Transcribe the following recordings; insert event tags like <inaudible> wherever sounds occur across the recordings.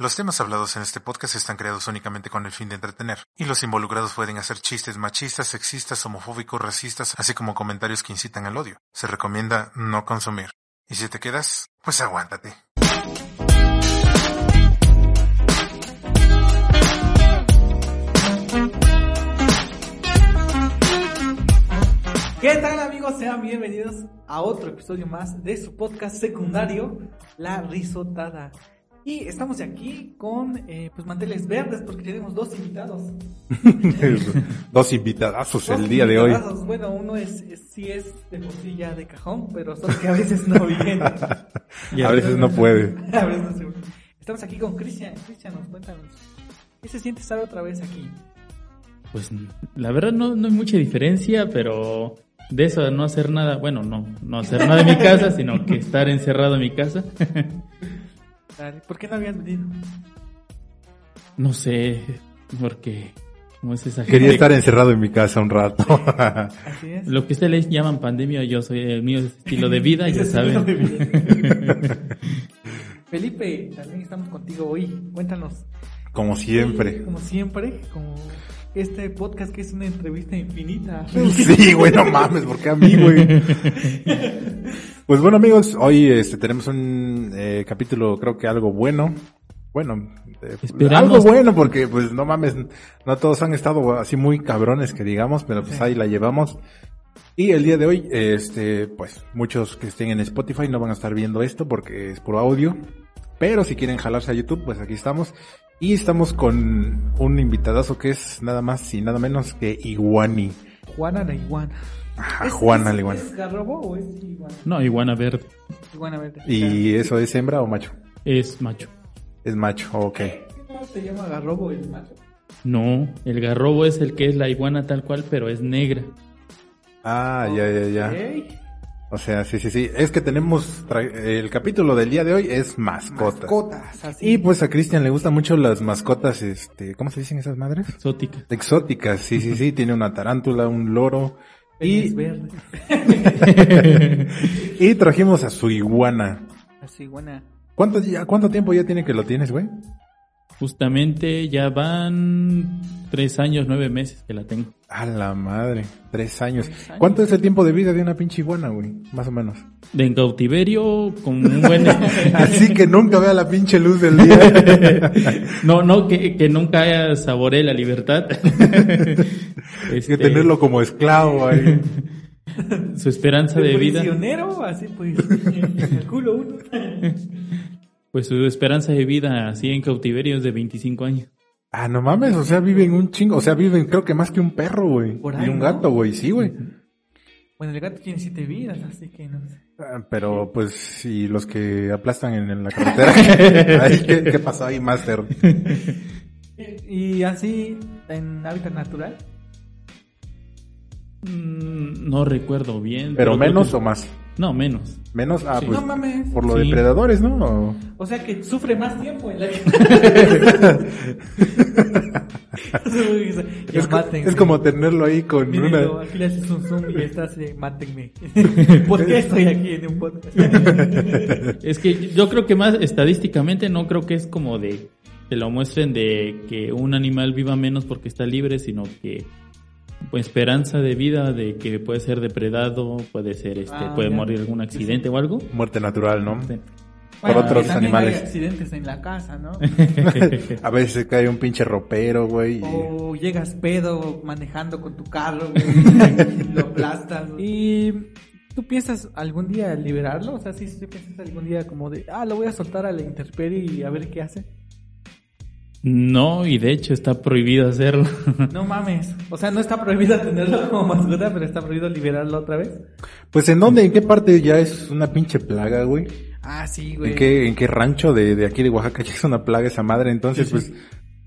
Los temas hablados en este podcast están creados únicamente con el fin de entretener, y los involucrados pueden hacer chistes machistas, sexistas, homofóbicos, racistas, así como comentarios que incitan al odio. Se recomienda no consumir. Y si te quedas, pues aguántate. ¿Qué tal amigos? Sean bienvenidos a otro episodio más de su podcast secundario, La Risotada. Y estamos aquí con eh, pues manteles verdes porque tenemos dos invitados. <laughs> dos invitadazos el día de hoy. Bueno, uno es, es- sí es de ya de cajón, pero son que a veces no vienen. <laughs> A veces no puede. <laughs> A veces no se- Estamos aquí con Cristian. Cristian, nos cuéntanos. ¿Qué se siente estar otra vez aquí? Pues la verdad no, no hay mucha diferencia, pero de eso de no hacer nada, bueno, no, no hacer nada en mi casa, sino que estar encerrado en mi casa. ¿Por qué no habías venido? no sé, porque como es esa Quería gente- estar encerrado en mi casa un rato. <laughs> Así es. Lo que ustedes les llaman pandemia, yo soy el mío es estilo de vida, ya saben. <laughs> Felipe, también estamos contigo hoy. Cuéntanos. Como siempre. Sí, Como siempre, como este podcast que es una entrevista infinita. <laughs> Sí, güey, no mames, ¿por qué a mí, güey? <laughs> Pues bueno, amigos, hoy este tenemos un eh, capítulo, creo que algo bueno. Bueno, eh, algo bueno porque, pues, no mames, no todos han estado así muy cabrones que digamos, pero pues ahí la llevamos. Y el día de hoy, este, pues, muchos que estén en Spotify no van a estar viendo esto porque es puro audio. Pero si quieren jalarse a YouTube, pues aquí estamos. Y estamos con un invitadazo que es nada más y nada menos que Iguani. Juana la iguana. Ajá, ¿Es- Juana es- la iguana. ¿Es garrobo o es iguana? No, iguana verde Iguana verde. ¿Y eso es hembra o macho? es macho. Es macho, ok. ¿Qué no se llama garrobo el macho? No, el garrobo es el que es la iguana tal cual, pero es negra. Ah, ya, ya, ya. O sea, sí, sí, sí. Es que tenemos, tra- el capítulo del día de hoy es mascotas. Mascotas, así. Y pues a Cristian le gustan mucho las mascotas, este, ¿cómo se dicen esas madres? Exótica. Exóticas, sí, sí, sí. <laughs> Tiene una tarántula, un loro. Y, <laughs> y trajimos a su iguana. Buena. ¿Cuánto, ya, ¿Cuánto tiempo ya tiene que lo tienes, güey? Justamente ya van tres años, nueve meses que la tengo. A la madre, tres años. Tres años. ¿Cuánto es el tiempo de vida de una pinche iguana, güey? Más o menos. De en cautiverio con un buen... <laughs> <laughs> Así que nunca vea la pinche luz del día. <laughs> no, no, que, que nunca saboree la libertad. Hay Este, que tenerlo como esclavo ahí. Su esperanza de vida, prisionero, así pues, en el culo uno. pues su esperanza de vida así en cautiverio es de 25 años. Ah, no mames, o sea, viven un chingo. O sea, viven creo que más que un perro, güey. Por Y un ¿no? gato, güey, sí, güey. Bueno, el gato tiene siete vidas, así que no sé. Ah, Pero pues, si los que aplastan en, en la carretera. <laughs> Ay, ¿qué, ¿Qué pasó ahí, Master? <laughs> Y así, en hábitat natural. Mm, No recuerdo bien. ¿Pero menos que- o más? No, menos. Menos, ah, Sí. pues, no mames. por lo de Sí. predadores, ¿no? O- O sea que sufre más tiempo en la <laughs> <laughs> Es, es como tenerlo ahí con Mírenlo, una... aquí le haces un zoom y estás, eh, mátenme. <laughs> ¿Por qué estoy aquí en un podcast? Es que yo creo que más estadísticamente no creo que es como de que lo muestren de que un animal viva menos porque está libre, sino que pues, esperanza de vida de que puede ser depredado, puede ser este, Ah, puede ya. morir algún accidente o algo. Muerte natural, ¿no? Sí. Por otros que también animales. Hay accidentes en la casa, ¿no? <laughs> A veces se cae un pinche ropero, güey. y- O llegas pedo manejando con tu carro, güey, <laughs> y lo aplastas. Y tú piensas algún día liberarlo, o sea, si sí, piensas algún día como de, ah, lo voy a soltar a la intemperie y a ver qué hace. No, y de hecho está prohibido hacerlo. <laughs> No mames. O sea, no está prohibido tenerlo como mascota, pero está prohibido liberarlo otra vez. Pues en dónde, en qué parte ya es una pinche plaga, güey. Ah, sí, güey. ¿En qué, en qué rancho de, de aquí de Oaxaca ya es una plaga esa madre? Entonces, pues,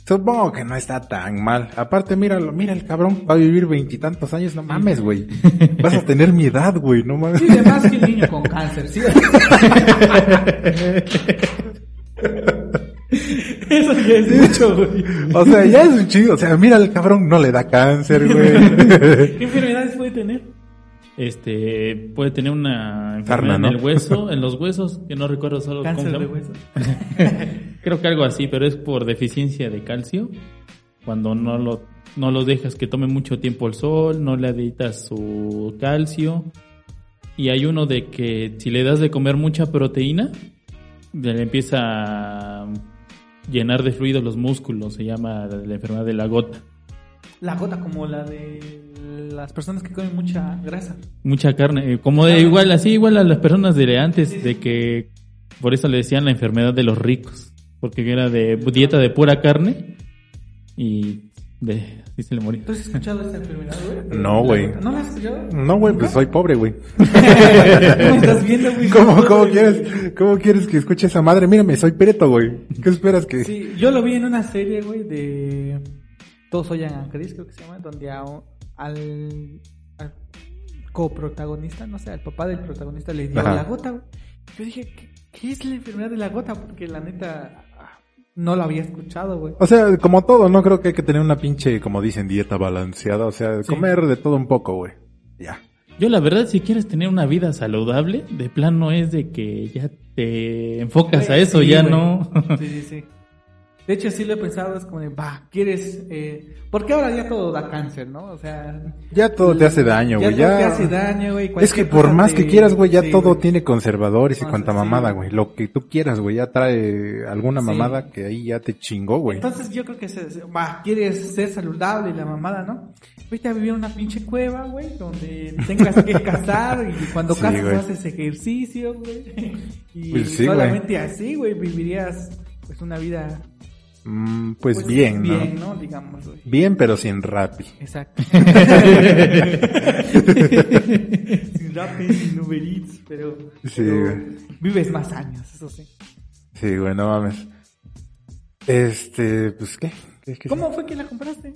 supongo que no está tan mal. Aparte, míralo, mira el cabrón, va a vivir veintitantos años, no mames, güey. <laughs> Vas a tener mi edad, güey, no mames. Sí, además que un niño con cáncer, sí. <laughs> <laughs> Eso ya es mucho, güey. O sea, ya es un chido, o sea, mira el cabrón, no le da cáncer, <laughs> güey. ¿Qué enfermedades puede tener? Este, puede tener una enfermedad ¿no? en el hueso, en los huesos, que no recuerdo solo cómo se Cáncer de llama. hueso. <laughs> Creo que algo así, pero es por deficiencia de calcio. Cuando no lo, no los dejas que tome mucho tiempo el sol, no le aditas su calcio. Y hay uno de que si le das de comer mucha proteína, le empieza a llenar de fluido los músculos. Se llama la enfermedad de la gota. La gota como la de las personas que comen mucha grasa. Mucha carne, eh, como de igual, así igual a las personas de antes, de que por eso le decían la enfermedad de los ricos, porque era de dieta de pura carne y de, sí se le moría. ¿Tú has escuchado esta enfermedad, güey? No, güey. ¿No la has escuchado? No, güey, pues soy pobre, güey. <laughs> ¿Cómo estás viendo, güey? ¿Cómo, cómo quieres, cómo quieres que escuche esa madre? Mírame, soy preto, güey. ¿Qué esperas que...? Sí, yo lo vi en una serie, güey, de Todos oyan a Chris, creo que se llama, donde a- al, al coprotagonista, no sé, al papá del protagonista le dio Ajá. la gota, güey. Yo dije, ¿qué, qué es la enfermedad de la gota? Porque la neta no lo había escuchado, güey. O sea, como todo, no creo que hay que tener una pinche, como dicen, dieta balanceada. O sea, comer de todo un poco, güey. Ya. Yo la verdad, si quieres tener una vida saludable, de plano es de que ya te enfocas a eso, Sí, ya güey. no... Sí, sí, sí. De hecho, sí lo he pensado, es como de, va, quieres... Eh... Porque ahora ya todo da cáncer, ¿no? O sea... Ya todo te hace daño, güey. Ya, todo te hace daño, güey. Es que por más te- que quieras, güey, ya sí, todo tiene conservadores y cuanta mamada, güey. Lo que tú quieras, güey, ya trae alguna Sí. mamada que ahí ya te chingó, güey. Entonces yo creo que se, va, quieres ser saludable y la mamada, ¿no? Vete a vivir en una pinche cueva, güey, donde tengas que cazar y cuando güey. haces ejercicio, güey. <laughs> Y Pues solamente así, güey, vivirías pues una vida Mm, pues, bien, ¿no? bien, ¿no? Digamos, güey. Bien, pero sin rapi. Exacto. <laughs> sin Rappi, sin Uber Eats, pero, Sí, pero güey. vives más años, eso sí. Sí, güey, no mames. Este, pues, ¿qué? ¿Qué- qué- ¿Cómo fue que la compraste?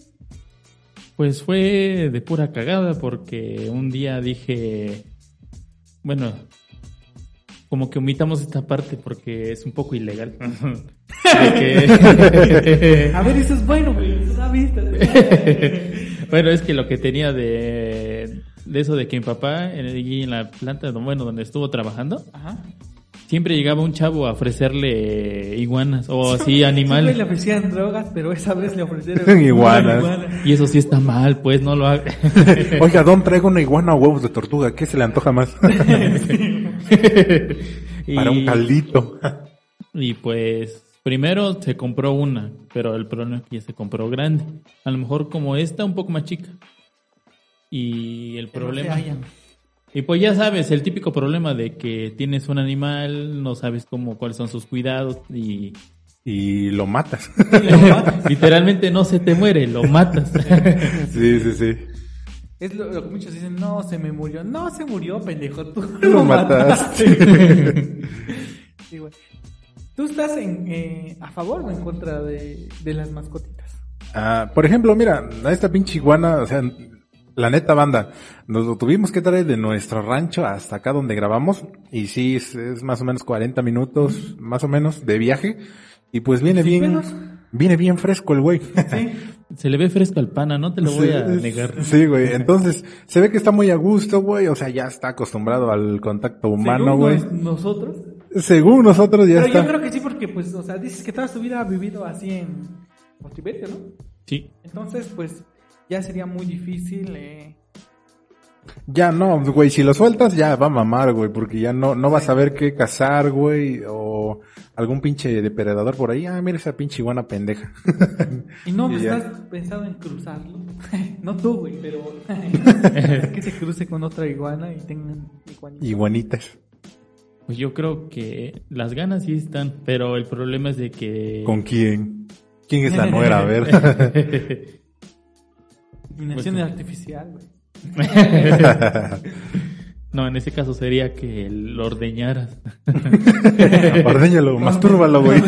Pues fue de pura cagada porque un día dije, bueno, como que omitamos esta parte porque es un poco ilegal. Que- <laughs> A ver, eso es bueno, güey. eso da vista. <laughs> bueno, es que lo que tenía de, de eso de que mi papá, en, allí en la planta, bueno, donde estuvo trabajando, Ajá. siempre llegaba un chavo a ofrecerle iguanas o así Siempre le animales. ofrecían drogas, pero esa vez le ofrecieron <laughs> Iguanas. iguana. Y eso sí está mal, pues no lo haga. Oiga, Don, traigo una iguana o huevos de tortuga. ¿Qué se le antoja más? <laughs> Para un caldito. <laughs> Y pues primero se compró una, pero el problema es que ya se compró grande. A lo mejor como esta, un poco más chica. Y el problema... Y pues ya sabes, el típico problema de que tienes un animal, no sabes cómo, cuáles son sus cuidados y Y lo matas. <laughs> literalmente no se te muere, lo matas. sí, sí, sí. Es lo, lo que muchos dicen, no, se me murió. No se murió, pendejo, tú <laughs> Lo mataste. <laughs> Sí, güey. ¿Tú estás en, eh, a favor o en contra de, de las mascotitas? Ah, por ejemplo, mira, a esta pinche iguana, o sea, la neta banda, nos lo tuvimos que traer de nuestro rancho hasta acá donde grabamos, y sí, es, es más o menos 40 minutos, más o menos, de viaje, y pues viene ¿Sin bien, viene bien fresco el güey. Sí. <laughs> Se le ve fresco al pana, no te lo voy a negar. Sí, güey, entonces, se ve que está muy a gusto, güey, o sea, ya está acostumbrado al contacto humano, güey. nos- nosotros. Según nosotros ya Pero está. yo creo que sí, porque, pues, o sea, dices que toda su vida ha vivido así en cautiverio, ¿no? Sí. Entonces, pues, ya sería muy difícil. Eh... Ya no, güey, si lo sueltas ya va a mamar, güey, porque ya no, no vas a saber qué cazar, güey, o algún pinche depredador por ahí. Ah, mira esa pinche iguana pendeja. Y no <laughs> Y pues, estás pensado en cruzarlo. <laughs> no tú, güey, pero <laughs> que se cruce con otra iguana y tengan iguanitas. Iguanitas. Pues yo creo que las ganas sí están, pero el problema es de que... ¿Con quién? ¿Quién es la nuera? A ver. Inseminación artificial, güey. <laughs> No, en ese caso sería que lo ordeñaras. <laughs> Ordéñalo, mastúrbalo, güey.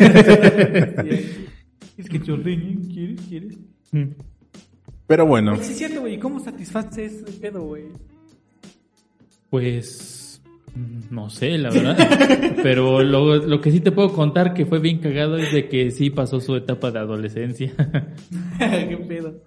es que te ordeñen, ¿quieres? ¿Quieres? Pero bueno, Sí, es cierto, güey. ¿Cómo satisface ese pedo, güey? Pues mm, no sé, la verdad. <laughs> Pero lo, lo que sí te puedo contar que fue bien cagado es de que sí pasó su etapa de adolescencia. ¿Qué pedo?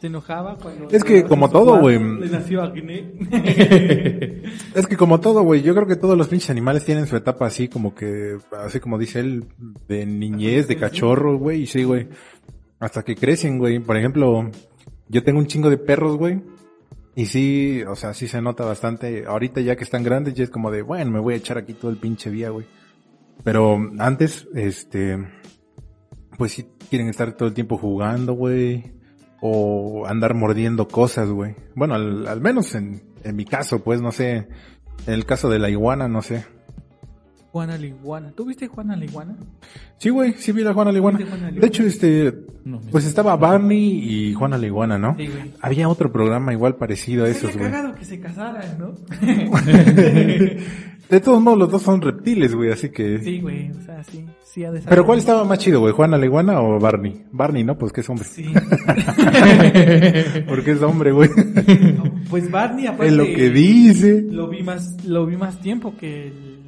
Se enojaba cuando... Es que como todo, güey. Le nació acné. <laughs> es que como todo, güey, yo creo que todos los pinches animales tienen su etapa así como que, así como dice él, de niñez, de cachorro, güey, y sí, güey. Hasta que crecen, güey. Por ejemplo, yo tengo un chingo de perros, güey. Y sí, o sea, sí se nota bastante. Ahorita ya que están grandes, ya es como de, bueno, me voy a echar aquí todo el pinche día, güey. Pero antes, este, pues sí quieren estar todo el tiempo jugando, güey. O andar mordiendo cosas, güey. Bueno, al, al menos en, en mi caso, pues, no sé. En el caso de la iguana, no sé. Juana la iguana. ¿Tú viste Juana la iguana? Sí, güey, sí vi la Juana la iguana. ¿Viste Juana la De hecho, este, No, pues estaba Barney y Juana la iguana, ¿no? Sí, güey. Había otro programa igual parecido a esos, güey. cagado que se casaran, ¿no? <laughs> De todos modos, los dos son reptiles, güey, así que... sí, güey. O sea, sí. Sí ha de ser. Pero ¿cuál estaba más chido, güey? ¿Juana la iguana o Barney? Barney, ¿no? Pues que es hombre. Sí. <laughs> Porque es hombre, güey. pues Barney, aparte... es lo que dice. Lo vi más, lo vi más tiempo que el...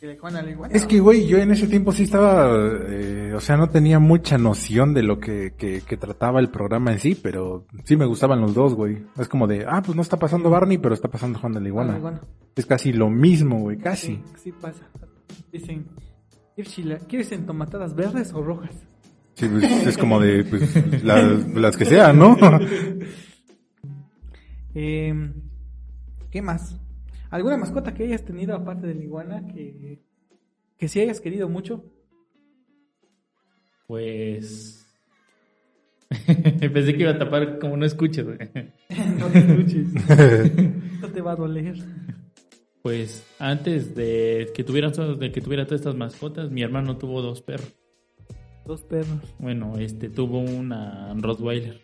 Que Juana la iguana. Es que, güey, yo en ese tiempo sí estaba, eh, o sea, no tenía mucha noción de lo que, que, que trataba el programa en sí, pero sí me gustaban los dos, güey. Es como de, ah, pues no está pasando Barney, pero está pasando Juan de la Juana la Iguana. Es casi lo mismo, güey, casi. Sí, sí pasa. Dicen, ¿quieres, chila- ¿quieres entomatadas verdes o rojas? Sí, pues, es como de, pues, las, las que sean, ¿no? <laughs> Eh, ¿Qué más? ¿Alguna mascota que hayas tenido aparte de la iguana que, que sí hayas querido mucho? Pues... <laughs> Pensé que iba a tapar como no escuches, güey. <laughs> no te escuches. no te va a doler. Pues antes de que tuvieran de que tuviera todas estas mascotas, mi hermano tuvo dos perros. Dos perros. Bueno, este tuvo una Rottweiler.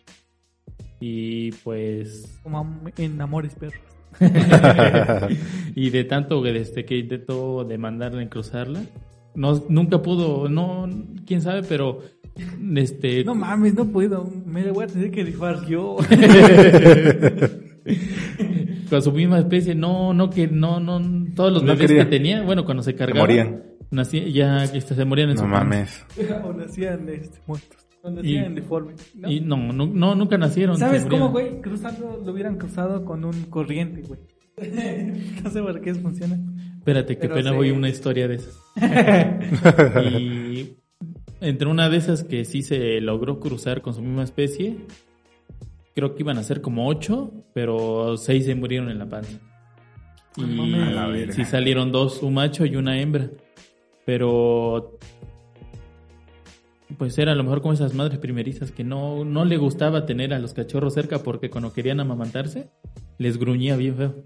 Y pues Como en Amores Perros. <laughs> y de tanto que desde que intentó demandarla en cruzarla, no nunca pudo, no quién sabe, pero este No mames, no puedo. Me voy a tener que rifar yo. <laughs> con su misma especie, no, no que no, no, todos los No bebés quería. que tenía, bueno, cuando se cargaban, morían. nací- ya este, se morían en No su mames. <laughs> o nacían este, muertos. O nacían Y- deformes. ¿no? Y no, no, no, nunca nacieron. ¿Sabes cómo, güey? Cruzando, lo hubieran cruzado con un corriente, güey. <laughs> no sé por qué funciona. Espérate, qué Pero pena sí. voy a una historia de esas. <laughs> y entre una de esas que sí se logró cruzar con su misma especie, creo que iban a ser como ocho, pero seis se murieron en la panza. Y verga. sí salieron dos, un macho y una hembra. Pero pues era a lo mejor como esas madres primerizas que no, no le gustaba tener a los cachorros cerca porque cuando querían amamantarse, les gruñía bien feo.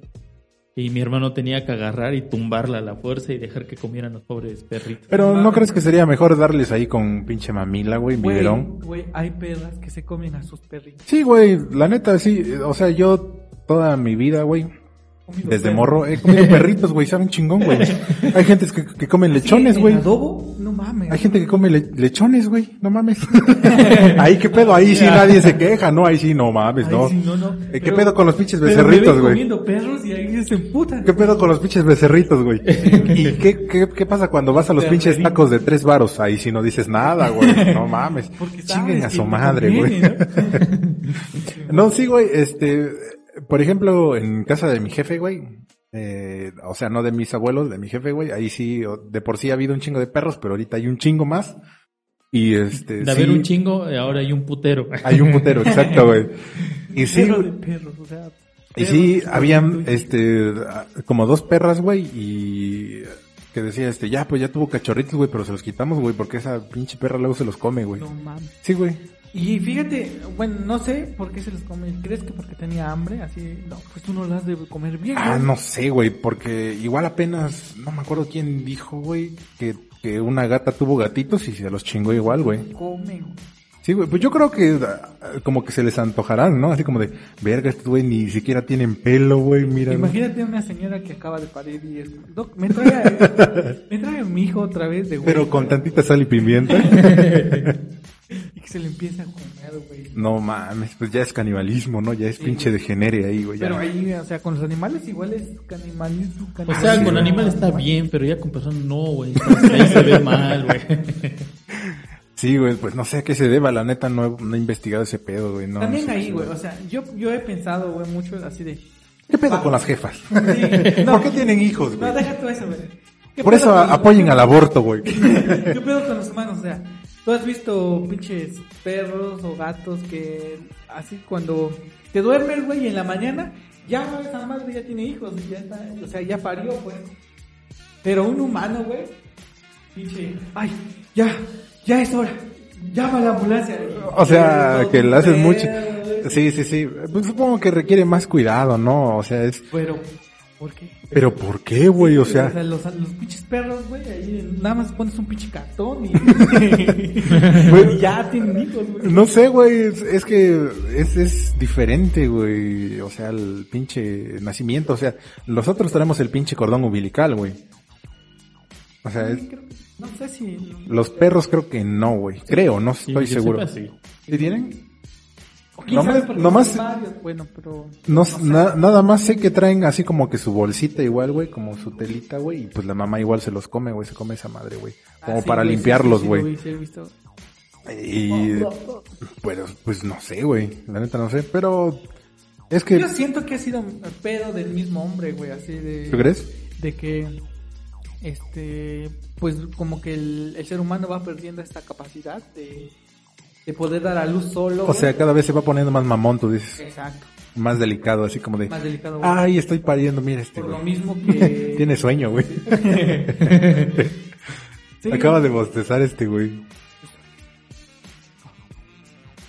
Y mi hermano tenía que agarrar y tumbarla a la fuerza y dejar que comieran los pobres perritos. Pero ¿no crees que sería mejor darles ahí con pinche mamila, güey, biberón? güey, hay perras que se comen a sus perritos. Sí, güey, la neta, sí. O sea, yo toda mi vida, güey, desde morro, he comido <laughs> perritos, güey, saben chingón, güey. <laughs> Hay gente que, que comen lechones, ¿En güey. adobo? No mames. Hay gente que come le- lechones, güey, no mames. <laughs> ahí qué pedo, ahí sí nadie se queja, no, ahí sí no mames, Ay, no. sí, no, no. Eh, ¿Qué Pero- pedo con los pinches becerritos, güey? comiendo perros y ahí se. ¿Qué pedo con los pinches becerritos, güey? ¿Y qué, qué, qué pasa cuando vas a los pinches tacos de tres varos? Ahí sí no dices nada, güey, no mames. Porque Chinguen a su madre, güey. No, sí, güey, este, por ejemplo, en casa de mi jefe, güey, eh, o sea, no de mis abuelos, de mi jefe, güey, ahí sí, o- de por sí ha habido un chingo de perros, pero ahorita hay un chingo más. Y este, De sí, haber un chingo, eh, ahora hay un putero. hay un putero, exacto, güey. Y sí, Perro de perros, o sea. y sí, habían, este, como dos perras, güey, y que decía, este, ya, pues ya tuvo cachorritos, güey, pero se los quitamos, güey, porque esa pinche perra luego se los come, güey. No mames. Sí, güey. Y fíjate, bueno, no sé por qué se los come. ¿Crees que porque tenía hambre? Así, no, pues tú no las debes comer bien. Ah, no sé, güey, porque igual apenas, no me acuerdo quién dijo, güey, que, que una gata tuvo gatitos y se los chingó igual, güey. Come, güey. Sí, güey, pues yo creo que ah, como que se les antojarán, ¿no? Así como de, verga, este güey ni siquiera tienen pelo, güey, mira. Imagínate una señora que acaba de parir y es, Doc, me trae, me trae a mi hijo otra vez de güey. Pero con tantita sal y pimienta. <laughs> Y que se le empieza a comer, güey. no mames, pues ya es canibalismo, ¿no? Ya es pinche degenere ahí, güey. ya. Pero ahí, o sea, con los animales igual es canibalismo. O canibalismo. sea, con animales está bien, pero ya con personas no, güey. Entonces, Ahí se ve mal, güey. <laughs> Sí, güey, pues no sé a qué se deba, la neta no he, no he investigado ese pedo, güey. No, También no sé, ahí, güey, o sea, yo, yo he pensado, güey, mucho así de... ¿Qué pedo con las jefas? Sí, <laughs> ¿Por qué tienen hijos, No, güey? deja todo eso, güey. ¿Qué Por eso apoyen al aborto, güey. <laughs> ¿Qué pedo con los humanos? O sea, tú has visto pinches perros o gatos que así cuando te duermes, güey, y en la mañana ya esa madre ya tiene hijos, y ya está, o sea, ya parió, pues. Pero un humano, güey, pinche, ay, ya, ya es hora, llama a la ambulancia. O sea, que le haces mucho. Sí, sí, sí. Pues supongo que requiere más cuidado, ¿no? O sea, es... Pero, ¿por qué? Pero ¿por qué, güey? O sea... los, los pinches perros, güey, ahí nada más pones un pinche cartón y, <laughs> <laughs> y ya tienen hijos, güey. No sé, güey, es, es que es, es diferente, güey. O sea, el pinche nacimiento. O sea, nosotros tenemos el pinche cordón umbilical, güey. O sea, es- No sé si... los perros creo que no, güey. Creo, no estoy seguro. sepa, sí. ¿Sí tienen? Son varios, Bueno, pero... No, na- nada más sé que traen así como que su bolsita igual, güey, como su telita, güey, y pues la mamá igual se los come, güey, se come esa madre, güey. Como Ah, sí, para güey, limpiarlos, sí, güey. sí, y, pues, pues no sé, güey, la neta no sé, pero es que, Yo siento que ha sido pedo del mismo hombre, güey, así de... ¿tú crees? De que, este, pues como que el, el ser humano va perdiendo esta capacidad de, de poder dar a luz solo. O güey. sea, cada vez se va poniendo más mamón, tú dices, Exacto, más delicado, así como de, más delicado. güey. ay, estoy pariendo, mira este, Por lo güey. mismo <laughs> que... Tiene sueño, güey. <laughs> Sí, Acaba de bostezar este, güey.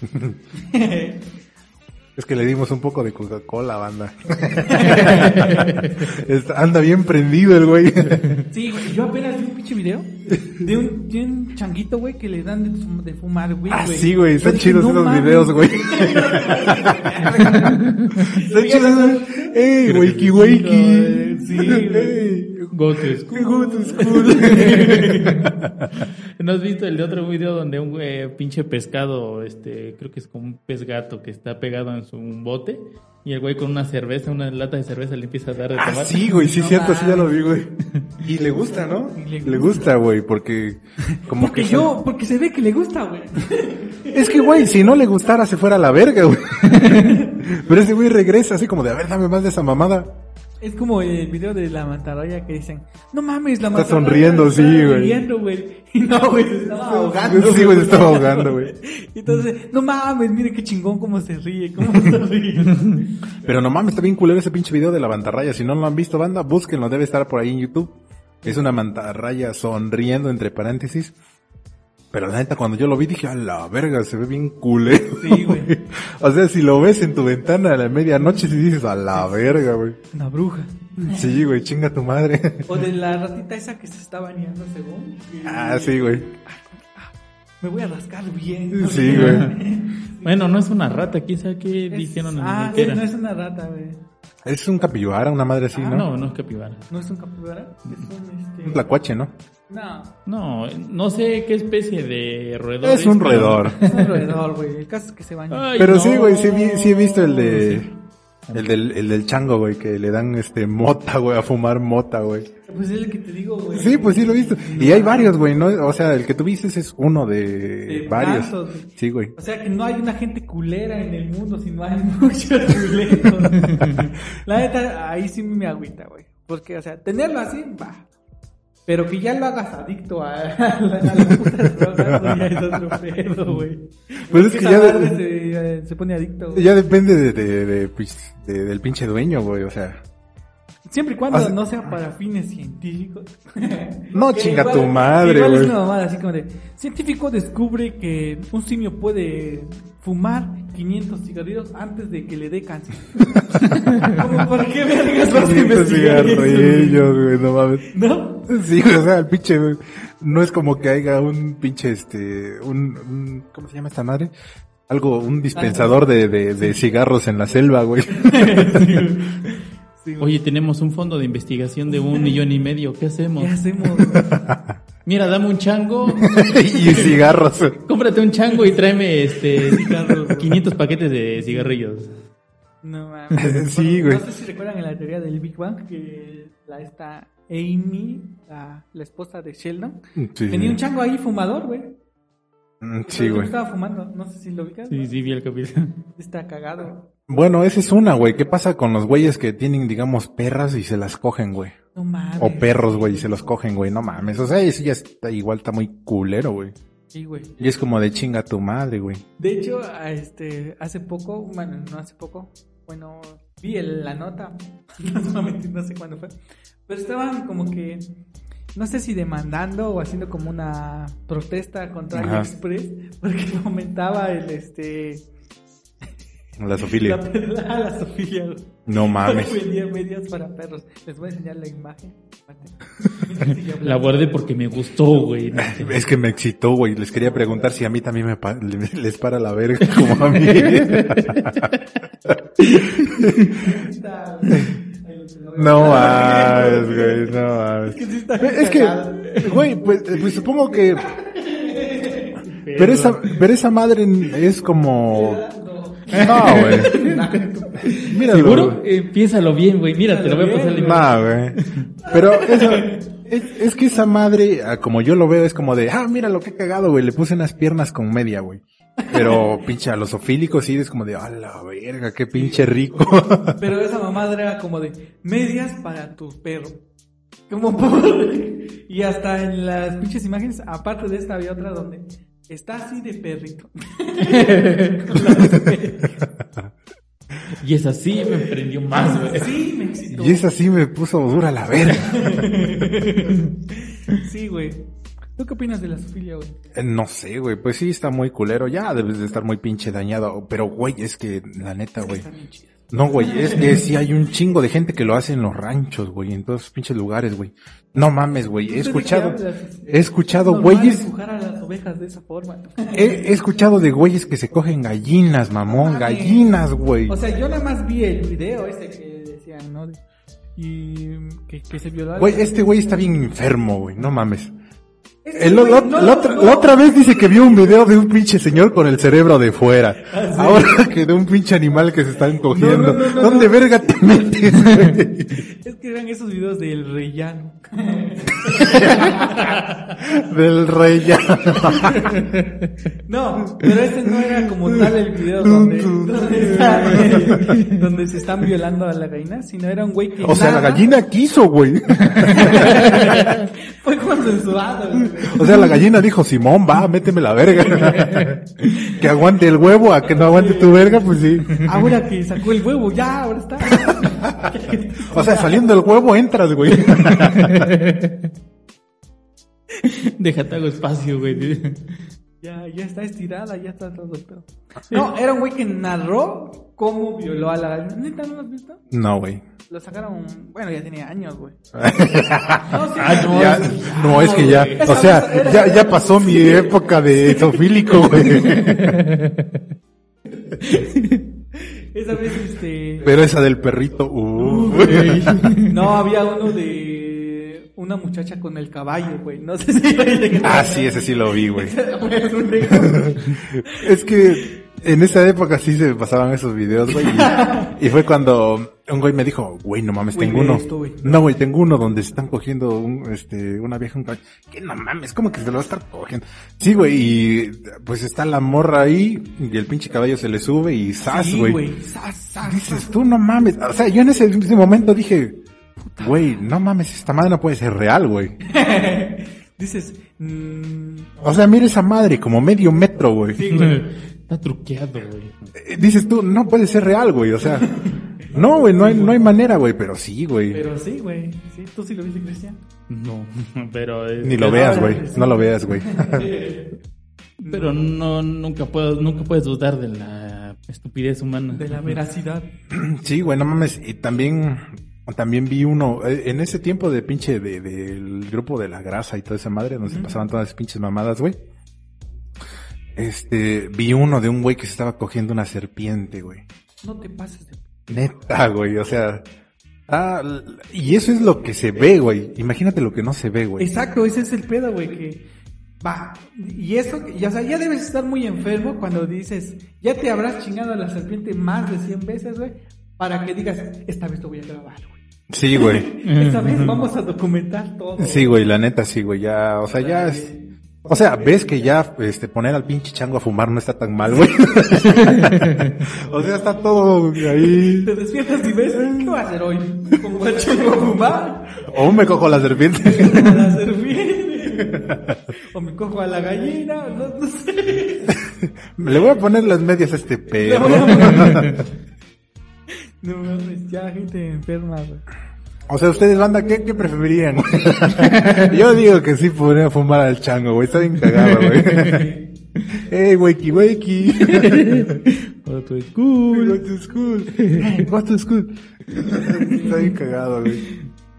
<laughs> Es que le dimos un poco de Coca-Cola, banda. <laughs> Está- Anda bien prendido el güey. Sí, güey, yo apenas vi un pinche video de un, de un changuito, güey, que le dan de, fum- de fumar, güey. Ah, sí, güey, están chidos no esos mames. videos, güey. <laughs> Están chidos. ¡Ey, wakey, wakey! Sí, güey. Ey, Go to school. to school. <laughs> ¿No has visto el de otro video donde un eh, pinche pescado, este, creo que es como un pez gato que está pegado en su un bote y el güey con una cerveza, una lata de cerveza le empieza a dar de Ah, tomar? sí, güey, sí, No cierto, sí, ya lo vi, güey. Y le gusta, ¿no? Le gusta, güey, porque como Porque que yo, porque se ve que le gusta, güey. <laughs> Es que, güey, si no le gustara se fuera a la verga, güey. <laughs> Pero ese güey regresa así como de, a ver, dame más de esa mamada. Es como el video de la mantarraya que dicen, no mames, la Está mantarraya sonriendo, está sí, güey. riendo, güey. <laughs> Y no, güey, se estaba ahogando. Sí, güey, se estaba ahogando, güey. <laughs> Entonces, no mames, mire qué chingón cómo se ríe, cómo se <laughs> ríe. Pero no mames, está bien culero ese pinche video de la mantarraya. Si no lo han visto, banda, búsquenlo, debe estar por ahí en YouTube. Es una mantarraya sonriendo entre paréntesis. Pero la neta, cuando yo lo vi dije, a la verga, se ve bien culero. Sí, güey. <laughs> O sea, si lo ves en tu ventana a la medianoche, si dices, a la verga, güey. Una bruja. Sí, güey, chinga tu madre. O de la ratita esa que se está bañando según. que- <laughs> Ah, sí, güey. Me voy a rascar bien. Sí, güey. <laughs> Bueno, no es una rata, quién sabe qué Es- dijeron en ah, el que era. no es una rata, güey. Es un capibara, una madre así, Ah, ¿no? No, no es capibara. No es un capibara. Es un, este... Un tlacuache, ¿no? No. No, no sé qué especie de roedor Es un roedor. Es un roedor, güey. El caso es que se baña. Ay, Pero no. sí, güey, sí, vi- sí he visto el de... El del, el del chango, güey, que le dan este mota, güey, a fumar mota, güey. Pues es el que te digo, güey. Sí, pues sí lo he visto. Y hay varios, güey, ¿no? O sea, el que tú viste es uno de, De varios. tantos, güey. Sí, güey. O sea que no hay una gente culera en el mundo, sino hay <laughs> muchos culeros. <laughs> La neta, ahí sí me agüita, güey. Porque, o sea, tenerlo así, va. Pero que ya lo hagas adicto a, la, a la puta droga, pues ya. Pues es que ya, se, pone adicto, depende de, pues, de- del pinche dueño, güey, o sea. Siempre y cuando O sea- no sea para fines científicos. <laughs> No, chinga igual- tu madre, igual es una mamada, así como de, científico descubre que un simio puede fumar 500 cigarrillos antes de que le dé cáncer. <laughs> como, ¿por qué vergas vas a 500 investigar eso, güey? cigarrillos, güey, no mames. ¿No? Sí, o sea, el pinche, no es como que haya un pinche, este, un, un- ¿cómo se llama esta madre? Algo, un dispensador de, de, de cigarros en la selva, güey. <laughs> Sí, güey. Oye, tenemos un fondo de investigación de un millón y medio. ¿Qué hacemos? ¿Qué hacemos? <laughs> Mira, dame un chango, <laughs> y cigarros. cómprate un chango y tráeme este 500 paquetes de cigarrillos. No <laughs> mames. Sí, Bueno, güey. No sé si recuerdan en la teoría del Big Bang que la esta Amy, la, la esposa de Sheldon, Sí, tenía un chango ahí fumador, güey. Mm, sí, güey. Estaba fumando, no sé si lo ubicas. Sí, sí, vi el capítulo. Está cagado. Bueno, esa es una, güey. ¿Qué pasa con los güeyes que tienen, digamos, perras y se las cogen, güey? No mames. O perros, güey, y se los cogen, güey. No mames. O sea, eso ya está igual, está muy culero, güey. Sí, güey. Y es como de chinga tu madre, güey. De hecho, este, hace poco, bueno, no hace poco, bueno, vi el- la nota, <laughs> no, sé cuándo fue, pero estaban como que, no sé si demandando o haciendo como una protesta contra. AliExpress, porque <laughs> aumentaba el, este, La sofilia. la, güey. No mames. <laughs> Vendía medias para perros. Les voy a enseñar la imagen. La guardé porque me gustó, güey. No. Es que me excitó, güey. Les quería preguntar si a mí también me pa- les para la verga como a mí. No mames, güey, no mames. Es que, güey, pues, pues supongo que... <laughs> Pero esa, pero esa madre es como... No, güey. Míralo, ¿Seguro? güey. Eh, piénsalo bien, güey. Mira, te lo voy a pasar la imagen. No, güey. Pero eso, es, es que esa madre, ah, como yo lo veo, es como de, ah, mira lo que he cagado, güey. Le puse unas piernas con media, güey. Pero <laughs> pinche a los ofílicos sí es como de, a la verga, qué pinche rico. Pero esa mamadra era como de medias para tu perro. Como por... <laughs> Y hasta en las pinches imágenes, aparte de esta había otra donde está así de perrito. <laughs> Y es así, me prendió más, güey. Sí, me excitó. Y esa sí me puso dura la verga. <laughs> Sí, güey. ¿Tú qué opinas de la zoofilia, güey? Eh, No sé, güey, pues sí está muy culero. Ya debes de estar muy pinche dañado. Pero, güey, es que, la neta, güey. Está bien chida. No, güey, es que sí hay un chingo de gente que lo hace en los ranchos, güey, en todos esos pinches lugares, güey. No mames, güey, he ¿Tú de qué escuchado, he escuchado güeyes, empujar a las ovejas de esa forma. he, he escuchado de güeyes que se cogen gallinas, mamón, Mames. gallinas, güey. O sea, yo nada más vi el video ese que decían, ¿no? Y que, que se violó. a la- Güey, este güey está bien enfermo, güey, no mames. Este El- güey, no, la otra, no. la otra vez dice que vio un video de un pinche señor con el cerebro de fuera. Ahora que de un pinche animal que se están cogiendo. Ah, no, ¿Dónde verga te metes? Es que eran esos videos del rellano. <laughs> Del ya. No, pero ese no era como tal el video donde, donde, está- <laughs> donde se están violando a la gallina, sino era un güey que O sea, la gallina quiso, güey. <laughs> fue consensuado. güey. O sea, la gallina dijo, Simón, va, méteme la verga. <laughs> que aguante el huevo, a que no aguante tu verga, pues sí. Ahora que sacó el huevo, ya, ahora está. O sea, saliendo el huevo entras, güey. Déjate hago espacio, güey. Ya, ya está estirada, ya está todo el pedo. <laughs> No, era un güey que narró cómo violó a la. ¿Neta no lo has visto? No, güey. Lo sacaron, bueno, ya tenía años, güey. <laughs> No, sí, Ah, no. Ya, no, es que ya, o sea, ya, ya pasó mi época de zoofílico, güey. <laughs> Esa vez, este... Pero esa del perrito, uh. No, había uno de una muchacha con el caballo, güey. No sé si... <laughs> Ah, sí, ese sí lo vi, güey. <laughs> <laughs> Es que en esa época sí se pasaban esos videos, güey. Y, y fue cuando un güey me dijo, güey, no mames, Güey, tengo uno. esto, güey. No, güey, tengo uno donde se están cogiendo un, este, una vieja, un caballo. Que no mames, ¿cómo que se lo va a estar cogiendo? Sí, güey, y pues está la morra ahí y el pinche caballo se le sube y ¡zas, Sí, güey! güey. Sas, sas, Dices tú, no mames. O sea, yo en ese, en ese momento dije, güey, no mames, esta madre no puede ser real, güey. <laughs> Dices, mm, O sea, mira esa madre, como medio metro, güey. sí, güey. Está truqueado, güey. Eh, Dices tú, no puede ser real, güey, o sea. <laughs> No, güey, no hay, no hay manera, güey, pero sí, güey. Pero sí, güey. Sí, tú sí lo viste, Cristian. No, <laughs> pero... es- Ni lo pero- veas, güey. No lo veas, güey. Pero no, nunca puedo, nunca puedes dudar de la estupidez humana. De la veracidad. Sí, güey, no mames. Y también, también vi uno, eh, en ese tiempo de pinche, de, del grupo de la grasa y toda esa madre, donde se pasaban todas las pinches mamadas, güey. Este, vi uno de un güey que se estaba cogiendo una serpiente, güey. No te pases de... Neta, güey, o sea. ah, y eso es lo que se ve, güey. Imagínate lo que no se ve, güey. Exacto, ese es el pedo, güey, que va. Y eso, ya, o sea, ya debes estar muy enfermo cuando dices, ya te habrás chingado a la serpiente más de 100 veces, güey, para que digas, esta vez lo voy a grabar, güey. Sí, güey. <laughs> Esta vez vamos a documentar todo. Sí, güey, la neta sí, güey, ya, o sea, ya es... O sea, ves que ya, este, poner al pinche chango a fumar no está tan mal, güey. <laughs> o sea, está todo ahí. Te despiertas y ves, ¿qué va a hacer hoy? ¿Pongo al chango a fumar? O me cojo la serpiente. ¿A <laughs> la serpiente? ¿O me cojo a la gallina? No, no sé. Le voy a poner las medias a este perro. No mames, ya gente enferma, güey. O sea, ustedes, banda, ¿qué, qué preferirían? <laughs> Yo digo que sí podría fumar al chango, güey. Está bien cagado, güey. <laughs> Hey, wakey, wakey. Otro es cool. Go to school. Go to school. Está bien cagado, güey.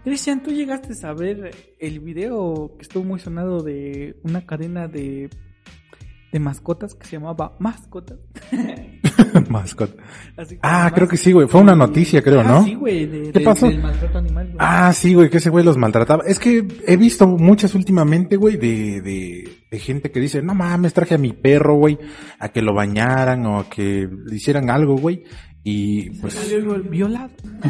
Cristian, ¿tú llegaste a ver el video que estuvo muy sonado de una cadena de, de mascotas que se llamaba Mascotas? <laughs> Mascota. Ah, creo que sí, güey. Fue una noticia, creo, Ah, ¿no? sí, güey. de- ¿Qué de- pasó? Del maltrato animal, güey. Ah, sí, güey, que ese güey los maltrataba. Es que he visto muchas últimamente, güey, de, de, de gente que dice, no mames, traje a mi perro, güey, a que lo bañaran o a que le hicieran algo, güey. Y pues Salió violado.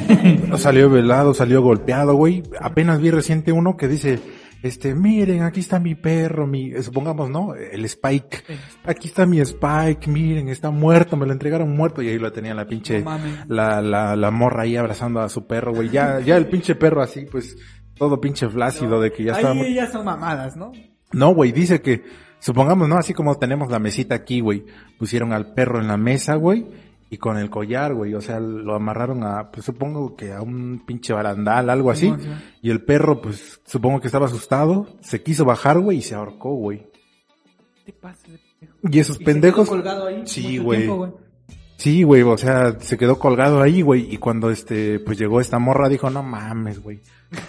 <laughs> salió velado, salió golpeado, güey. Apenas vi reciente uno que dice, este, miren, aquí está mi perro, mi, eh, supongamos, ¿no? El Spike. Aquí está mi Spike, miren, está muerto, me lo entregaron muerto y ahí lo tenía la pinche, No la, la, la morra ahí abrazando a su perro, güey. Ya, ya el pinche perro así, pues, todo pinche flácido de que ya mu- Ahí ya son mamadas, ¿no? No, güey, dice que, supongamos, ¿no? Así como tenemos la mesita aquí, güey, pusieron al perro en la mesa, güey, y con el collar, güey, o sea, lo amarraron a, pues supongo que a un pinche barandal, algo así, y el perro, pues, supongo que estaba asustado, se quiso bajar, güey, y se ahorcó, güey. ¿Qué te pasa? de pendejo? Y esos ¿Y se pendejos, quedó colgado ahí Sí, güey. sí, güey, o sea, se quedó colgado ahí, güey, y cuando este, pues llegó esta morra, dijo, no mames, güey.